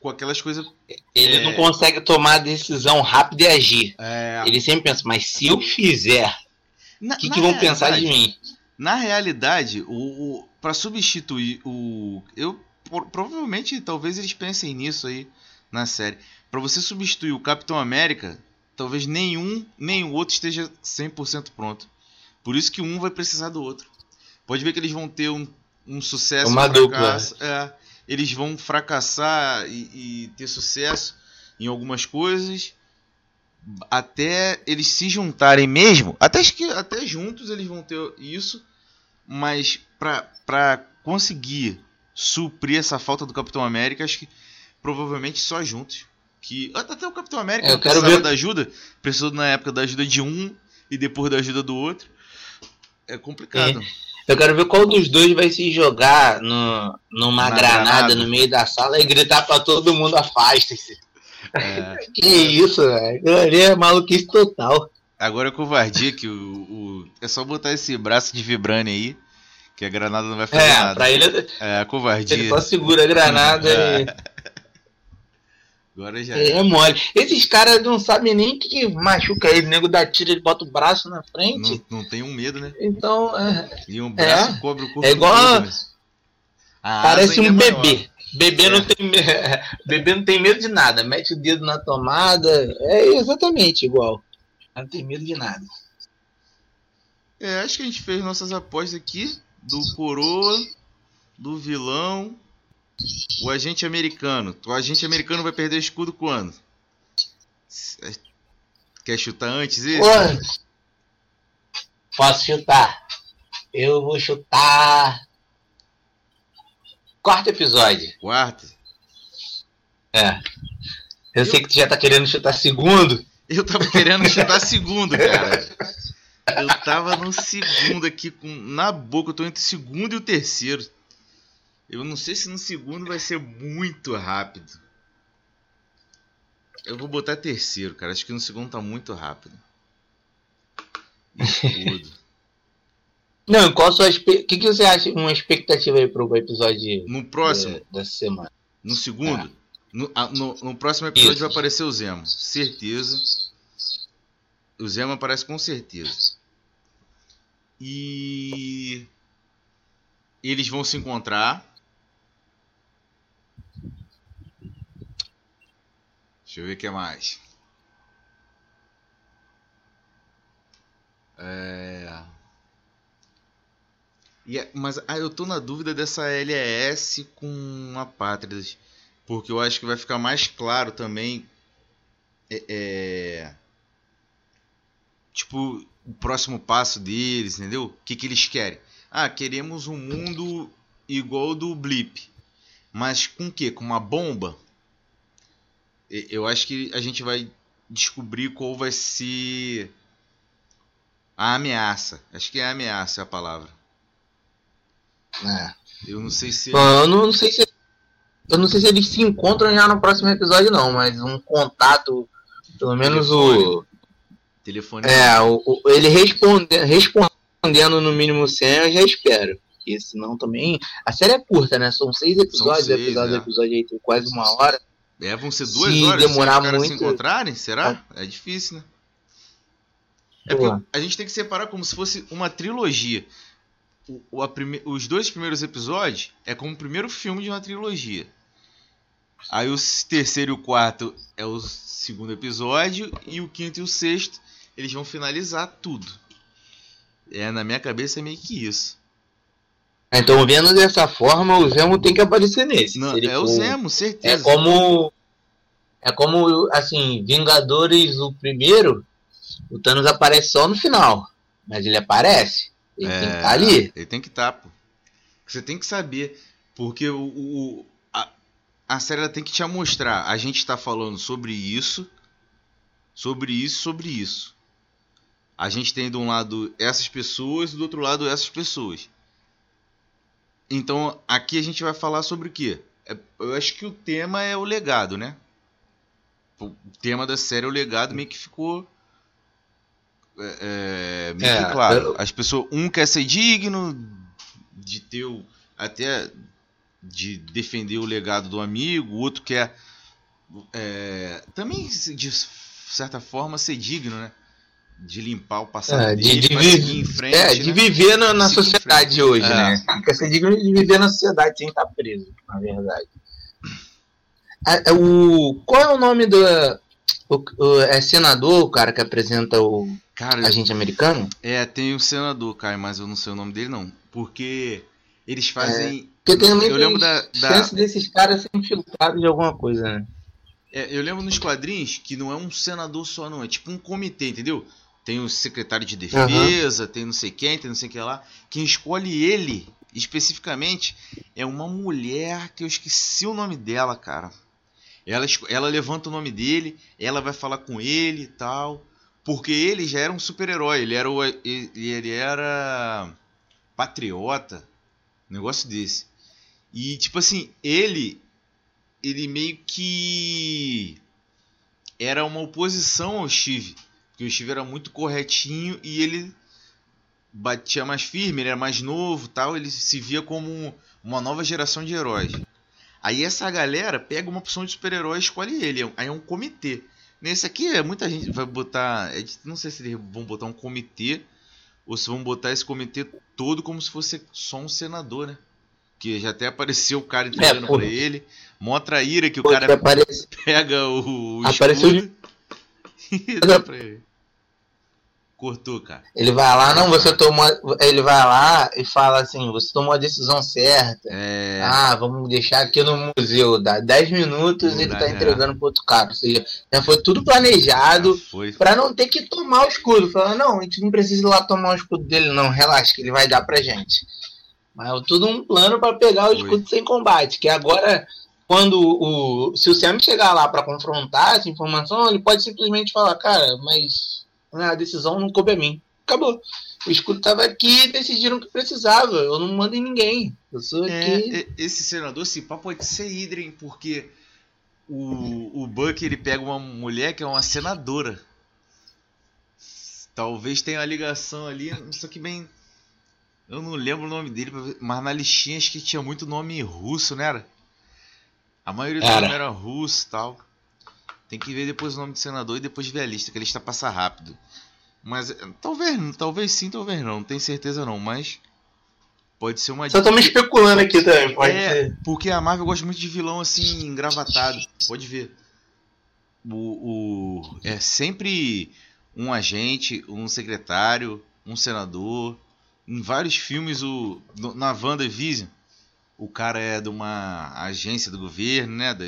com aquelas coisas. Ele É. não consegue tomar a decisão rápida e agir. É, Ele sempre pensa, mas se eu fizer, o que, na que vão pensar de mim? Na realidade, o, o para substituir o eu provavelmente talvez eles pensem nisso aí na série. Pra você substituir o Capitão América, talvez nenhum nem o outro esteja 100% pronto. Por isso que um vai precisar do outro. Pode ver que eles vão ter um, um sucesso Uma um dupla. fracasso. É, eles vão fracassar e, e ter sucesso em algumas coisas até eles se juntarem mesmo, até que até juntos eles vão ter isso, mas pra conseguir suprir essa falta do Capitão América, acho que provavelmente só juntos. Que até o Capitão América É, eu não quero precisava ver- da ajuda, precisou na época da ajuda de um e depois da ajuda do outro. É complicado. Eu quero ver qual dos dois vai se jogar no, numa Na granada, granada. no meio da sala e gritar pra todo mundo afasta-se. É, Que isso, velho? Ali é maluquice total. agora é covardia que o, o- é só botar esse braço de vibrânio aí, que a granada não vai fazer É, nada. pra ele, É, covardia. ele só segura a granada É. e. Agora já É, é mole. Esses caras não sabem nem que machuca ele. O nego dá tiro, ele bota o braço na frente. Não, não tem um medo, né? Então, é, E um braço É. cobre o corpo É igual todo, a- né? A parece um é maior. Bebê. É. não, tem, bebê não tem medo de nada. Mete o dedo na tomada. É exatamente igual. Não tem medo de nada. É, acho que a gente fez nossas apostas aqui. Do coroa, do vilão, o agente americano. O agente americano vai perder o escudo quando? Quer chutar antes esse? Pô, posso chutar? Eu vou chutar. Quarto episódio. Quarto? É. Eu sei que tu já tá querendo chutar segundo. Eu tava querendo chutar segundo, cara. Eu tava no segundo aqui, com, na boca. Eu tô entre o segundo e o terceiro. Eu não sei se no segundo vai ser muito rápido. Eu vou botar terceiro, cara. Acho que no segundo tá muito rápido. Escudo. Não, qual a sua. O que, que você acha? Uma expectativa aí pro episódio No próximo, de- dessa semana? no segundo, no, ah, no- no próximo episódio Isso. vai aparecer o Zemo. Certeza. O Zemo aparece com certeza. E eles vão se encontrar. Deixa eu ver o que mais. É... É- mas ah, eu tô na dúvida dessa LES com a Pátridas. Porque eu acho que vai ficar mais claro também. é- é, tipo, o próximo passo deles, entendeu? O que, que eles querem? Ah, queremos um mundo igual do Blip. Mas com o quê? Com uma bomba? Eu acho que a gente vai descobrir qual vai ser a ameaça. Acho que é ameaça a palavra. É. Eu não sei se. Eu não, não sei se eu não sei se eles se encontram já no próximo episódio não, mas um contato, pelo menos o Telefone. é o, o- ele responde, respondendo no mínimo 100 eu já espero. Porque senão também a série é curta, né? São seis episódios, seis, episódio é. episódio aí tem quase uma hora. É, vão ser duas Se horas demorar se caras se muito- encontrarem? Será? É difícil, né? É a gente tem que separar como se fosse uma trilogia. O- o- prime- os dois primeiros episódios é como o primeiro filme de uma trilogia. Aí o terceiro e o quarto é o segundo episódio. E o quinto e o sexto eles vão finalizar tudo. É, na minha cabeça é meio que isso. Então, vendo dessa forma, o Zemo tem que aparecer nesse. Não, é o for- Zemo, É certeza. como. É como, assim, Vingadores, o primeiro, o Thanos aparece só no final. Mas ele aparece. Ele tem que É, estar ali. Ele tem que estar, pô. Você tem que saber. Porque o, o- a, a série tem que te mostrar. A gente está falando sobre isso, sobre isso, sobre isso. A gente tem de um lado essas pessoas e do outro lado essas pessoas. Então aqui a gente vai falar sobre o quê? É- eu acho que o tema é o legado, né? O tema da série é o legado, meio que ficou. É, é, meio É, que claro. eu- As pessoas. Um quer ser digno de ter o. Até de defender o legado do amigo, o outro quer. é, também, de certa forma, ser digno, né? De limpar o passado É, de- dele, de frente. É, de né? viver na, na sociedade hoje, É. né? Fica ser digno de viver na sociedade sem estar preso, na verdade. É, é o, qual é o nome do. O, o- é senador, o cara que apresenta o Cara, agente americano? É, tem o senador, Caio, mas eu não sei o nome dele não. Porque eles fazem. Porque também eu lembro da. da- chance desses caras serem infiltrados de alguma coisa, né? é, eu lembro nos quadrinhos que não é um senador só, não. É tipo um comitê, entendeu? Tem o secretário de defesa, tem não sei quem, tem não sei o que lá. Quem escolhe ele, especificamente, é uma mulher que eu esqueci o nome dela, cara. Ela, ela levanta o nome dele, ela vai falar com ele e tal. Porque ele já era um super-herói, ele era ele, ele era patriota, negócio desse. E tipo assim, ele ele meio que era uma oposição ao Steve, porque o Steve era muito corretinho e ele batia mais firme, ele era mais novo, tal, ele se via como uma nova geração de heróis. Aí essa galera pega uma opção de super-herói e escolhe ele. Aí é um comitê. Nesse aqui, é, muita gente vai botar. É não sei se eles vão botar um comitê ou se vão botar esse comitê todo como se fosse só um senador, né? Que já até apareceu o cara entregando é, pra ele. Mostra a ira que o cara aparece... pega o, o Apareceu e dá pra ele. Cortou, cara. Ele vai lá, não, você tomou. Ele vai lá e fala assim: você tomou a decisão certa. É... Ah, vamos deixar aqui no museu. Dá 10 minutos e ele tá entregando é. pro outro cara. Ou seja, já foi tudo planejado para não ter que tomar o escudo. Fala, não, a gente não precisa ir lá tomar o escudo dele, não. Relaxa, que ele vai dar pra gente. Mas é tudo um plano para pegar o escudo foi. sem combate. Que agora, quando o. Se o Sam chegar lá para confrontar essa informação, ele pode simplesmente falar, cara, mas a decisão não coube a mim. Acabou. O escudo estava aqui e decidiram que precisava. Eu não mando em ninguém. Eu sou é, aqui. É, esse senador, se pá, pode ser Idrin, porque o, o Buck ele pega uma mulher que é uma senadora. Talvez tenha uma ligação ali, só que bem. Eu não lembro o nome dele, mas na listinha acho que tinha muito nome russo, né? Era? A maioria do nome era russo e tal. Tem que ver depois o nome do senador e depois ver a lista, que a lista passa rápido. Mas talvez, talvez sim, talvez não, não tenho certeza não, mas pode ser uma Só tô me especulando aqui também, pode é, ser. Porque a Marvel gosta muito de vilão assim, engravatado, pode ver. O, o é sempre um agente, um secretário, um senador. Em vários filmes, o, na WandaVision, o cara é de uma agência do governo, né? Da,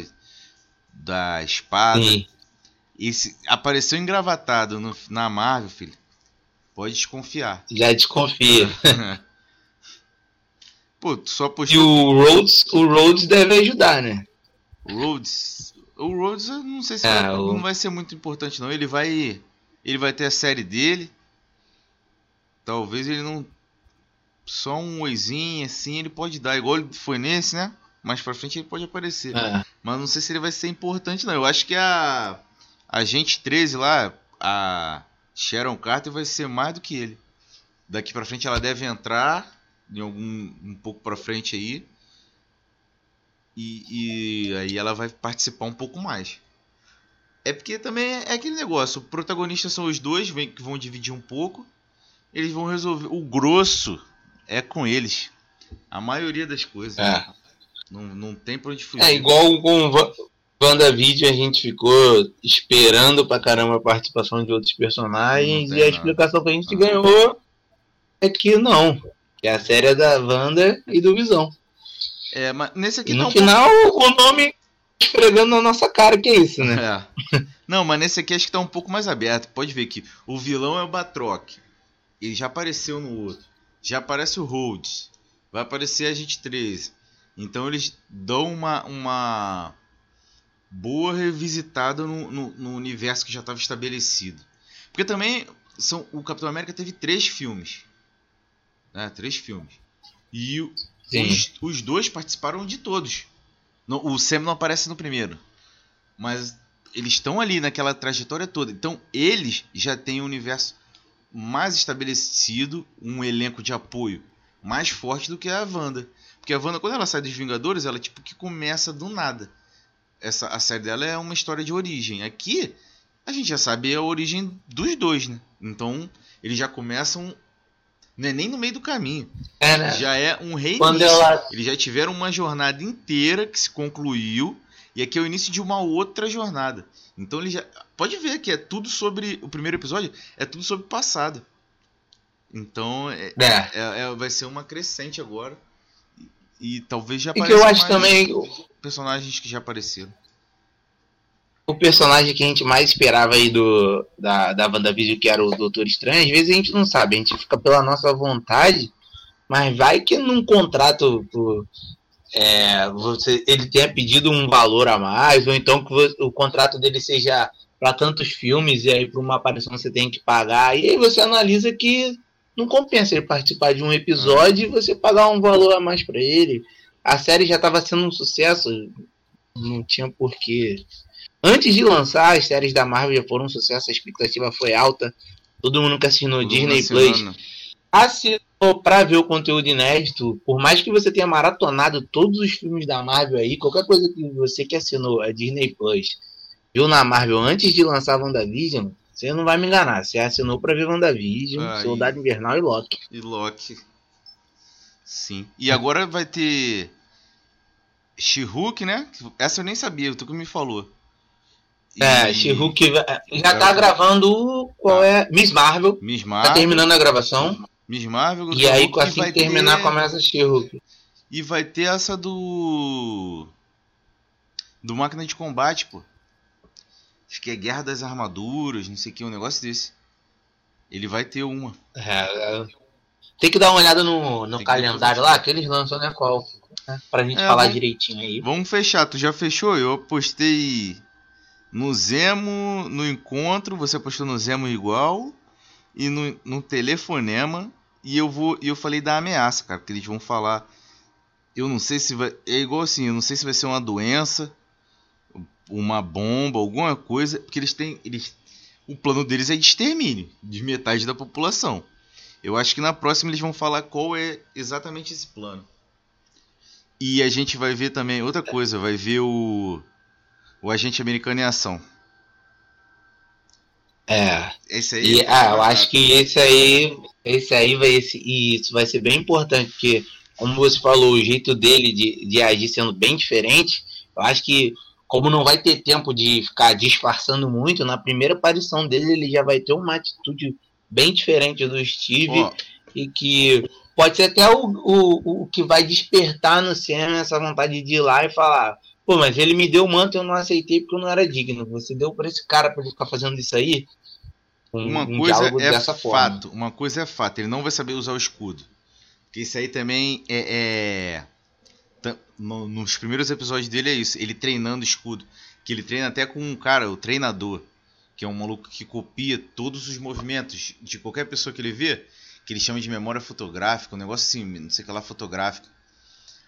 da espada. Sim. E se apareceu engravatado no, na Marvel, filho. Pode desconfiar. Já desconfia. Pô, só postou... E o Rhodes, o Rhodes deve ajudar, né? O Rhodes. O Rhodes, eu não sei se é, vai, o... não vai ser muito importante, não. Ele vai. Ele vai ter a série dele. Talvez ele não. Só um oizinho assim ele pode dar. Igual ele foi nesse, né? Mais pra frente ele pode aparecer. É. Mas não sei se ele vai ser importante, não. Eu acho que a. A gente 13 lá, a Sharon Carter vai ser mais do que ele. Daqui pra frente ela deve entrar em algum. um pouco pra frente aí. E, e aí ela vai participar um pouco mais. É porque também é aquele negócio. O protagonista são os dois que vão dividir um pouco. Eles vão resolver. O grosso é com eles. A maioria das coisas. É. Não, não tem pra onde fugir. É igual com WandaVision a gente ficou esperando pra caramba a participação de outros personagens e a explicação que a gente ganhou é que não. Que é a série da Wanda e do Visão. É, mas nesse aqui e no final o nome esfregando na nossa cara, que é isso, né? É. Não, mas nesse aqui acho que tá um pouco mais aberto. Pode ver que o vilão é o Batroc. Ele já apareceu no outro. Já aparece o Rhodes. Vai aparecer a gente 13. Então eles dão uma, uma boa revisitada no, no, no universo que já estava estabelecido. Porque também são, o Capitão América teve três filmes. Né? Três filmes. E os, os, dois participaram de todos. No, o Sam não aparece no primeiro. Mas eles estão ali naquela trajetória toda. Então eles já têm um universo mais estabelecido, um elenco de apoio mais forte do que a Wanda. Porque a Wanda, quando ela sai dos Vingadores, ela tipo que começa do nada. Essa, a série dela é uma história de origem. Aqui, a gente já sabe a origem dos dois, né? Então, eles já começam. Não é nem no meio do caminho. É, né? Já é um rei. Ela... Eles já tiveram uma jornada inteira que se concluiu. E aqui é o início de uma outra jornada. Então ele já. Pode ver que é tudo sobre. O primeiro episódio é tudo sobre passado. Então é, é. é, é vai ser uma crescente agora. E talvez já apareçam eu acho também personagens que já apareceram. O personagem que a gente mais esperava aí do da, da WandaVision, que era o Doutor Estranho, às vezes a gente não sabe, a gente fica pela nossa vontade, mas vai que num contrato por, é, você, ele tenha pedido um valor a mais, ou então que o contrato dele seja para tantos filmes e aí para uma aparição você tem que pagar, e aí você analisa que não compensa ele participar de um episódio e você pagar um valor a mais para ele. A série já estava sendo um sucesso, não tinha porquê. Antes de lançar, as séries da Marvel já foram um sucesso, a expectativa foi alta. Todo mundo que assinou Disney Plus pra ver o conteúdo inédito, por mais que você tenha maratonado todos os filmes da Marvel aí, qualquer coisa que você que assinou a Disney Plus viu na Marvel antes de lançar WandaVision, você não vai me enganar. Você assinou pra ver WandaVision, Ah, Soldado Invernal e Loki. E Loki. Sim. E agora vai ter. She-Hulk, né? Essa eu nem sabia, tu que me falou. E É, She-Hulk já tá Grava- gravando qual é Miss Marvel. Miss Tá Marvel. terminando a gravação. Miss Marvel. E aí, She-Hulk, assim que terminar, ter- começa She-Hulk. E vai ter essa do. Do Máquina de Combate, pô. Acho que é Guerra das Armaduras, não sei o que, um negócio desse. Ele vai ter uma. É, é. Tem que dar uma olhada no, no calendário lá, que eles lançam, né? Qual? Né, pra gente É, falar vamos- direitinho aí. Vamos fechar, tu já fechou? Eu apostei no Zemo, no encontro, você apostou no Zemo igual e no, no telefonema. E eu vou. E eu falei da ameaça, cara, que eles vão falar. Eu não sei se vai. É igual assim, eu não sei se vai ser uma doença, uma bomba, alguma coisa. Porque eles têm. Eles, o plano deles é de extermínio de metade da população. Eu acho que na próxima eles vão falar qual é exatamente esse plano. E a gente vai ver também outra coisa, vai ver o o agente americano em ação. É. Esse aí. E, ah, eu acho que esse aí, esse aí vai esse, e isso vai ser bem importante, porque, como você falou, o jeito dele de, de agir sendo bem diferente, eu acho que, como não vai ter tempo de ficar disfarçando muito, na primeira aparição dele ele já vai ter uma atitude bem diferente do Steve Ó, e que pode ser até o, o, o que vai despertar no Sam essa vontade de ir lá e falar. Pô, mas ele me deu o manto e eu não aceitei porque eu não era digno. Você deu pra esse cara pra ele ficar fazendo isso aí? Um- uma um coisa é dessa forma. fato, uma coisa é fato, ele não vai saber usar o escudo. Porque isso aí também é, é- no- nos primeiros episódios dele é isso, ele treinando escudo, que ele treina até com um cara, o treinador, que é um maluco que copia todos os movimentos de qualquer pessoa que ele vê, que ele chama de memória fotográfica, um negócio assim, não sei o que lá fotográfica.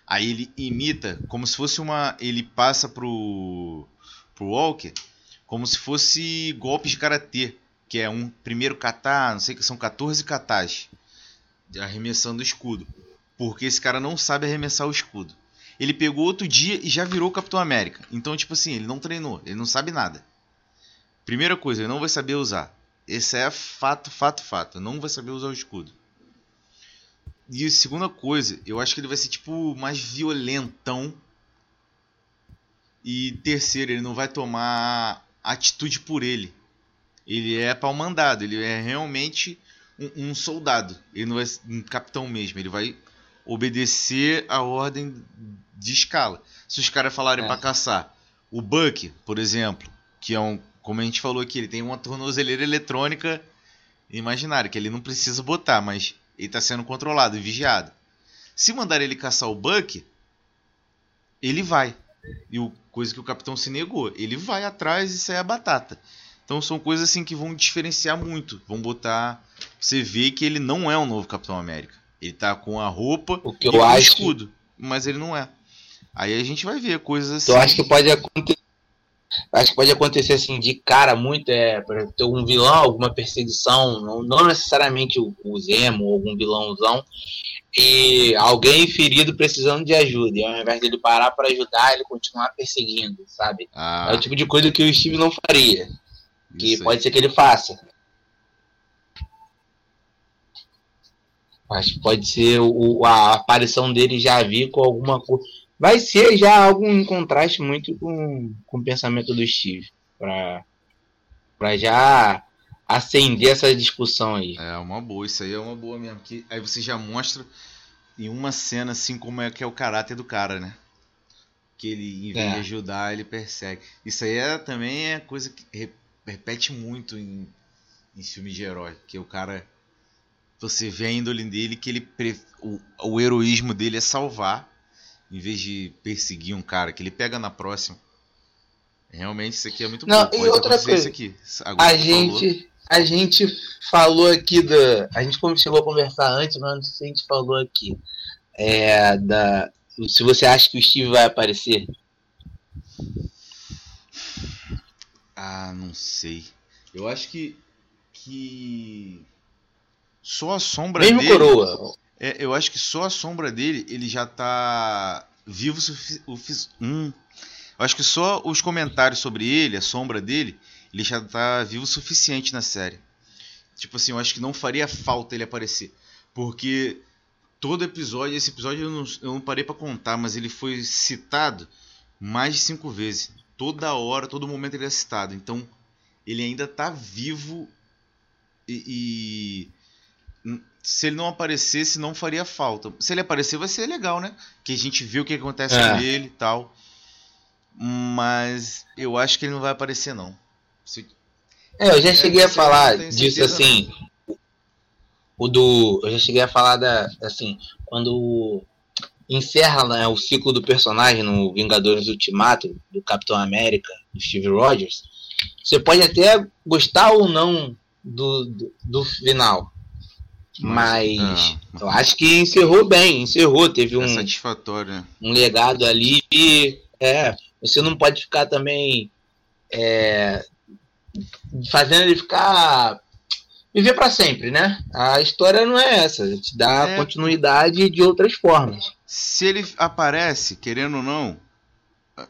Aí ele imita como se fosse uma, ele passa pro pro Walker como se fosse golpes de karatê, que é um primeiro kata, não sei que são 14 katas arremessando o escudo, porque esse cara não sabe arremessar o escudo. Ele pegou outro dia e já virou Capitão América. Então, tipo assim, ele não treinou, ele não sabe nada. Primeira coisa, ele não vai saber usar. Esse é fato, fato, fato. Não vai saber usar o escudo. E segunda coisa, eu acho que ele vai ser tipo mais violentão. E terceiro, ele não vai tomar atitude por ele. Ele é pau mandado, ele é realmente um, um soldado. Ele não ser um capitão mesmo, ele vai obedecer a ordem de escala. Se os caras falarem É. pra caçar o Buck, por exemplo, que é um, como a gente falou aqui, ele tem uma tornozeleira eletrônica imaginária, que ele não precisa botar, mas ele está sendo controlado e vigiado. Se mandar ele caçar o Buck, ele vai. E o coisa que o capitão se negou, ele vai atrás e sai a batata. Então são coisas assim que vão diferenciar muito. Vão botar. Você vê que ele não é um novo Capitão América. Ele tá com a roupa O que e eu acho, escudo. Mas ele não é. Aí a gente vai ver coisas assim. eu acho que pode acontecer. Acho que pode acontecer assim de cara muito, é, exemplo, ter um vilão, alguma perseguição, não, não necessariamente o, o Zemo ou algum vilãozão, e alguém ferido precisando de ajuda, e ao invés dele parar para ajudar, ele continuar perseguindo, sabe? Ah, É o tipo de coisa que o Steve não faria, que isso aí. pode ser que ele faça. Acho que pode ser o, a aparição dele já vir com alguma coisa. Vai ser já algo em contraste muito com, com o pensamento do Steve. Pra, pra já acender essa discussão aí. É uma boa, isso aí é uma boa mesmo. Que aí você já mostra em uma cena assim como é que é o caráter do cara, né? Que ele, em vez É. de ajudar, ele persegue. Isso aí é, também é coisa que re- repete muito em, em filme de herói. Que o cara. Você vê a índole dele que ele. O, o heroísmo dele é salvar. Em vez de perseguir um cara, que ele pega na próxima. Realmente isso aqui é muito Não, bom. e Pode outra coisa, aqui. Agora A tu falou- gente, a gente falou aqui da. A gente chegou a conversar antes, mas não sei se a gente falou aqui. É, da, se você acha que o Steve vai aparecer. Ah, não sei. Eu acho que. que. Só a sombra Mesmo dele. coroa. É, eu acho que só a sombra dele, ele já tá vivo o hum. Eu acho que só os comentários sobre ele, a sombra dele, ele já tá vivo o suficiente na série. Tipo assim, eu acho que não faria falta ele aparecer. Porque todo episódio, esse episódio eu não, eu não parei pra contar, mas ele foi citado mais de cinco vezes. Toda hora, todo momento ele é citado. Então, ele ainda tá vivo e- e se ele não aparecesse, não faria falta. Se ele aparecer, vai ser legal, né? Que a gente vê o que acontece É. com ele e tal. Mas eu acho que ele não vai aparecer, não. Se- É, eu já É, cheguei a você falar não disso assim. O do. Eu já cheguei a falar da. Assim, quando encerra né, o ciclo do personagem no Vingadores Ultimato, do Capitão América, do Steve Rogers, você pode até gostar ou não do, do, do final. Mas Mas, eu acho que encerrou bem, encerrou, teve É um, satisfatório, né? um legado ali e é, você não pode ficar também é, fazendo ele ficar viver para sempre, né? A história não é essa, a gente dá É. continuidade de outras formas. Se ele aparece, querendo ou não,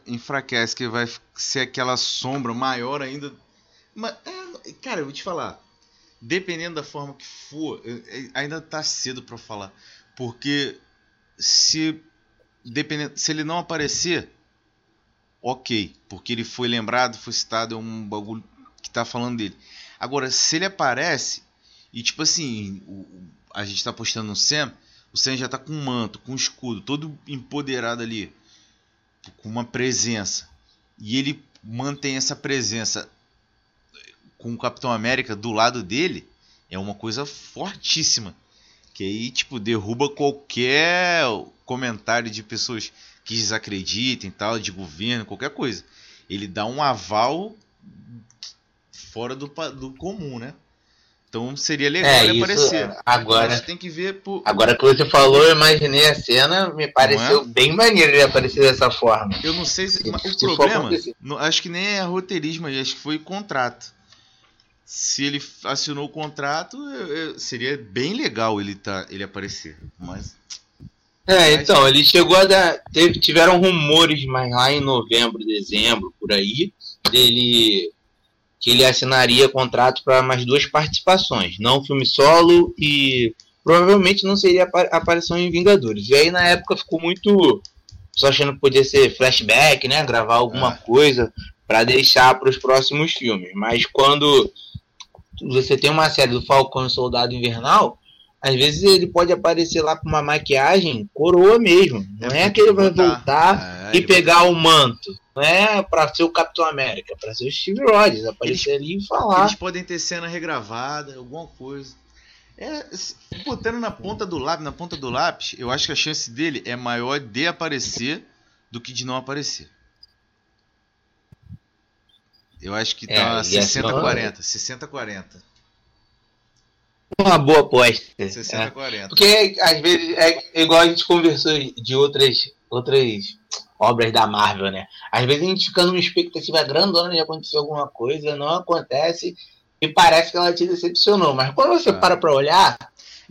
enfraquece, que vai ser aquela sombra maior ainda. Mas, é, cara, eu vou te falar. Dependendo da forma que for, eu- ainda tá cedo pra falar. Porque se, dependendo, se ele não aparecer, ok. Porque ele foi lembrado, foi citado, é um bagulho que tá falando dele. Agora, se ele aparece, e tipo assim, o- a gente tá postando no Sam, o Sam já tá com um manto, com um escudo, todo empoderado ali, com uma presença. E ele mantém essa presença com o Capitão América do lado dele, é uma coisa fortíssima. Que aí, tipo, derruba qualquer comentário de pessoas que desacreditem e tal, de governo, qualquer coisa. Ele dá um aval fora do, do comum, né? Então seria legal É, ele aparecer. agora- tem que ver por, Agora que você falou, eu imaginei a cena, me pareceu é? bem maneiro ele aparecer dessa forma. Eu não sei se. Se- o problema. não- acho que nem é roteirismo, aí, acho que foi contrato. Se ele assinou o contrato, seria bem legal ele, tá, ele aparecer. Mas. É, então, ele chegou a dar. Teve, tiveram rumores, mas lá em novembro, dezembro, por aí, dele. que ele assinaria contrato para mais duas participações, não filme solo e provavelmente não seria apa- aparição em Vingadores. E aí na época ficou muito. Só achando que podia ser flashback, né? Gravar alguma É. coisa para deixar para os próximos filmes. Mas quando você tem uma série do Falcão Soldado Invernal, às vezes ele pode aparecer lá com uma maquiagem coroa mesmo. Não é, que ele vai voltar É, e pegar o manto. Não é pra ser o Capitão América, é pra ser o Steve Rogers, aparecer ali e falar. Eles podem ter cena regravada, alguma coisa. É, botando na ponta do lápis, na ponta do lápis, eu acho que a chance dele é maior de aparecer do que de não aparecer. Eu acho que É, tá e essa 60-40. 60-40. Uma boa aposta. É. 60-40. Porque às vezes é igual a gente conversou de outras, outras obras da Marvel, né? Às vezes a gente fica numa expectativa grandona de acontecer alguma coisa, não acontece e parece que ela te decepcionou. Mas quando você Ah. para pra olhar,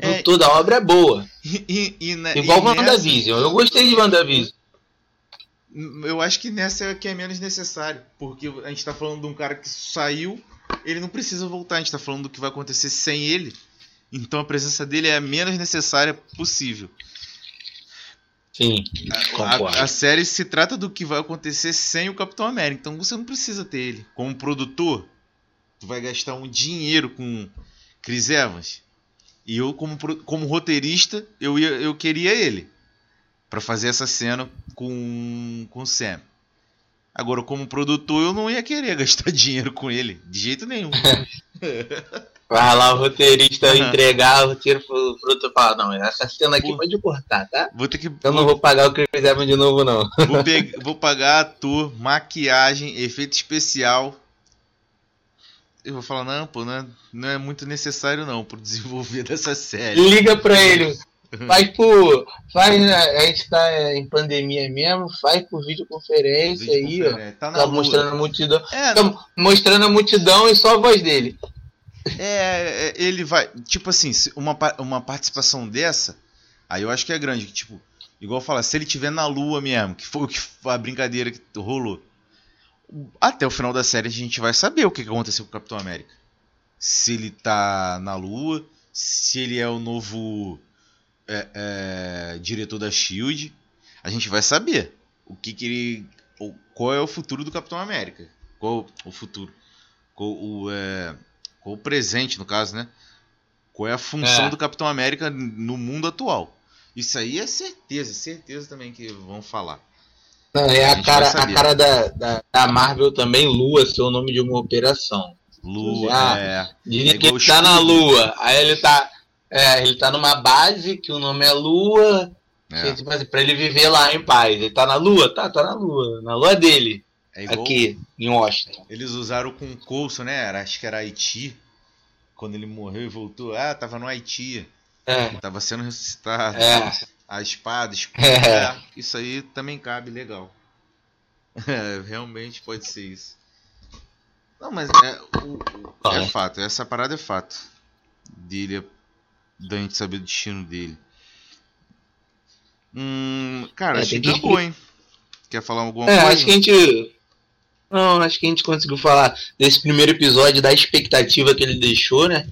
É, toda a obra é boa. E, e, e Igual e nessa- WandaVision. Eu gostei de WandaVision. Eu acho que nessa é que é menos necessário. Porque a gente tá falando de um cara que saiu, ele não precisa voltar. A gente tá falando do que vai acontecer sem ele. Então a presença dele é a menos necessária possível. Sim, A, concordo. a série se trata do que vai acontecer sem o Capitão América. Então você não precisa ter ele. Como produtor, tu vai gastar um dinheiro com Chris Evans. E eu, como, como roteirista, eu, ia, eu queria ele. Pra fazer essa cena com, com o Sam. Agora, como produtor, eu não ia querer gastar dinheiro com ele. De jeito nenhum. Vai lá o roteirista Aham. entregar o tiro pro produtor e falar, não, essa cena aqui Pô. pode cortar, tá? Vou ter que. Eu não vou pagar o Chris Evans de novo, não. Vou, pe- vou pagar ator, maquiagem, efeito especial. Eu vou falar, não, pô, não é, não é muito necessário não pro desenvolver dessa série. Liga pra ele. Faz por. Faz, né, a gente tá em pandemia mesmo, faz por videoconferência aí, ó. Videoconferência. Tá Tá mostrando a multidão. É, Tá mostrando a multidão e só a voz dele. É, é, ele vai. Tipo assim, uma, uma participação dessa, aí eu acho que é grande. Tipo, igual falar, se ele tiver na lua mesmo, que foi, que foi a brincadeira que rolou. Até o final da série a gente vai saber o que aconteceu com o Capitão América. Se ele tá na lua, se ele é o novo é, é, diretor da Shield. A gente vai saber o que, que ele. Qual é o futuro do Capitão América. Qual o futuro. Qual o. É, ou presente no caso, né? Qual é a função é. do Capitão América no mundo atual? Isso aí é certeza, certeza também que vão falar. Não, é a, a cara, a cara da, da, da, Marvel também, Lua, ser o nome de uma operação. Lua, ah, é. Dizem é que ele tá na Lua, aí ele tá. É, ele tá numa base que o nome é Lua. É. Tipo assim, pra ele viver lá em paz. Ele tá na Lua? Tá, tá na Lua. Na Lua dele. É igual aqui, em Washington. Eles usaram com Coulson, né? Era, acho que era Haiti. Quando ele morreu e voltou. Ah, tava no Haiti. É. Tava sendo ressuscitado. É. A espada, espada. É. Isso aí também cabe legal. É, realmente pode ser isso. Não, mas é, o, o, é fato. Essa parada é fato. Dele, da gente saber o destino dele. Hum, cara, é, acho que acabou, hein? Quer falar alguma é, coisa? Acho que a gente não, acho que a gente conseguiu falar desse primeiro episódio, da expectativa que ele deixou, né?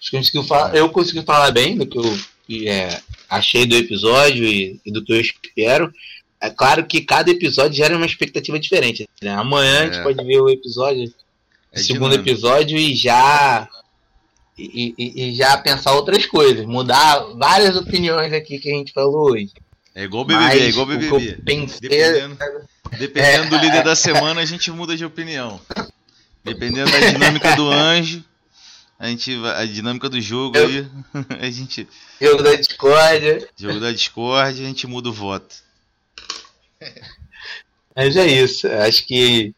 Acho que a gente conseguiu falar, eu consegui falar bem do que eu é, achei do episódio e, e, do que eu espero. É claro que cada episódio gera uma expectativa diferente. Né? Amanhã é. a gente é. pode ver o episódio, é o segundo dinâmico. episódio e já e, e, e, já pensar outras coisas, mudar várias opiniões aqui que a gente falou hoje. É igual o BBB, Mas, é igual o BBB. Pensei, Dependendo... Dependendo é. do líder da semana, a gente muda de opinião. Dependendo da dinâmica do anjo, a gente a dinâmica do jogo Eu, aí, a gente jogo da Discord, jogo da Discord, a gente muda o voto. Mas é isso. Acho que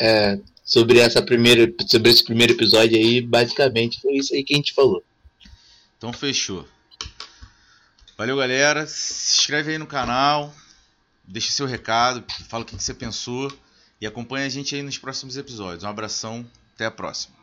é, sobre essa primeira sobre esse primeiro episódio aí, basicamente foi isso aí que a gente falou. Então fechou. Valeu, galera. Se inscreve aí no canal deixe seu recado, fala o que você pensou e acompanhe a gente aí nos próximos episódios. Um abração, até a próxima.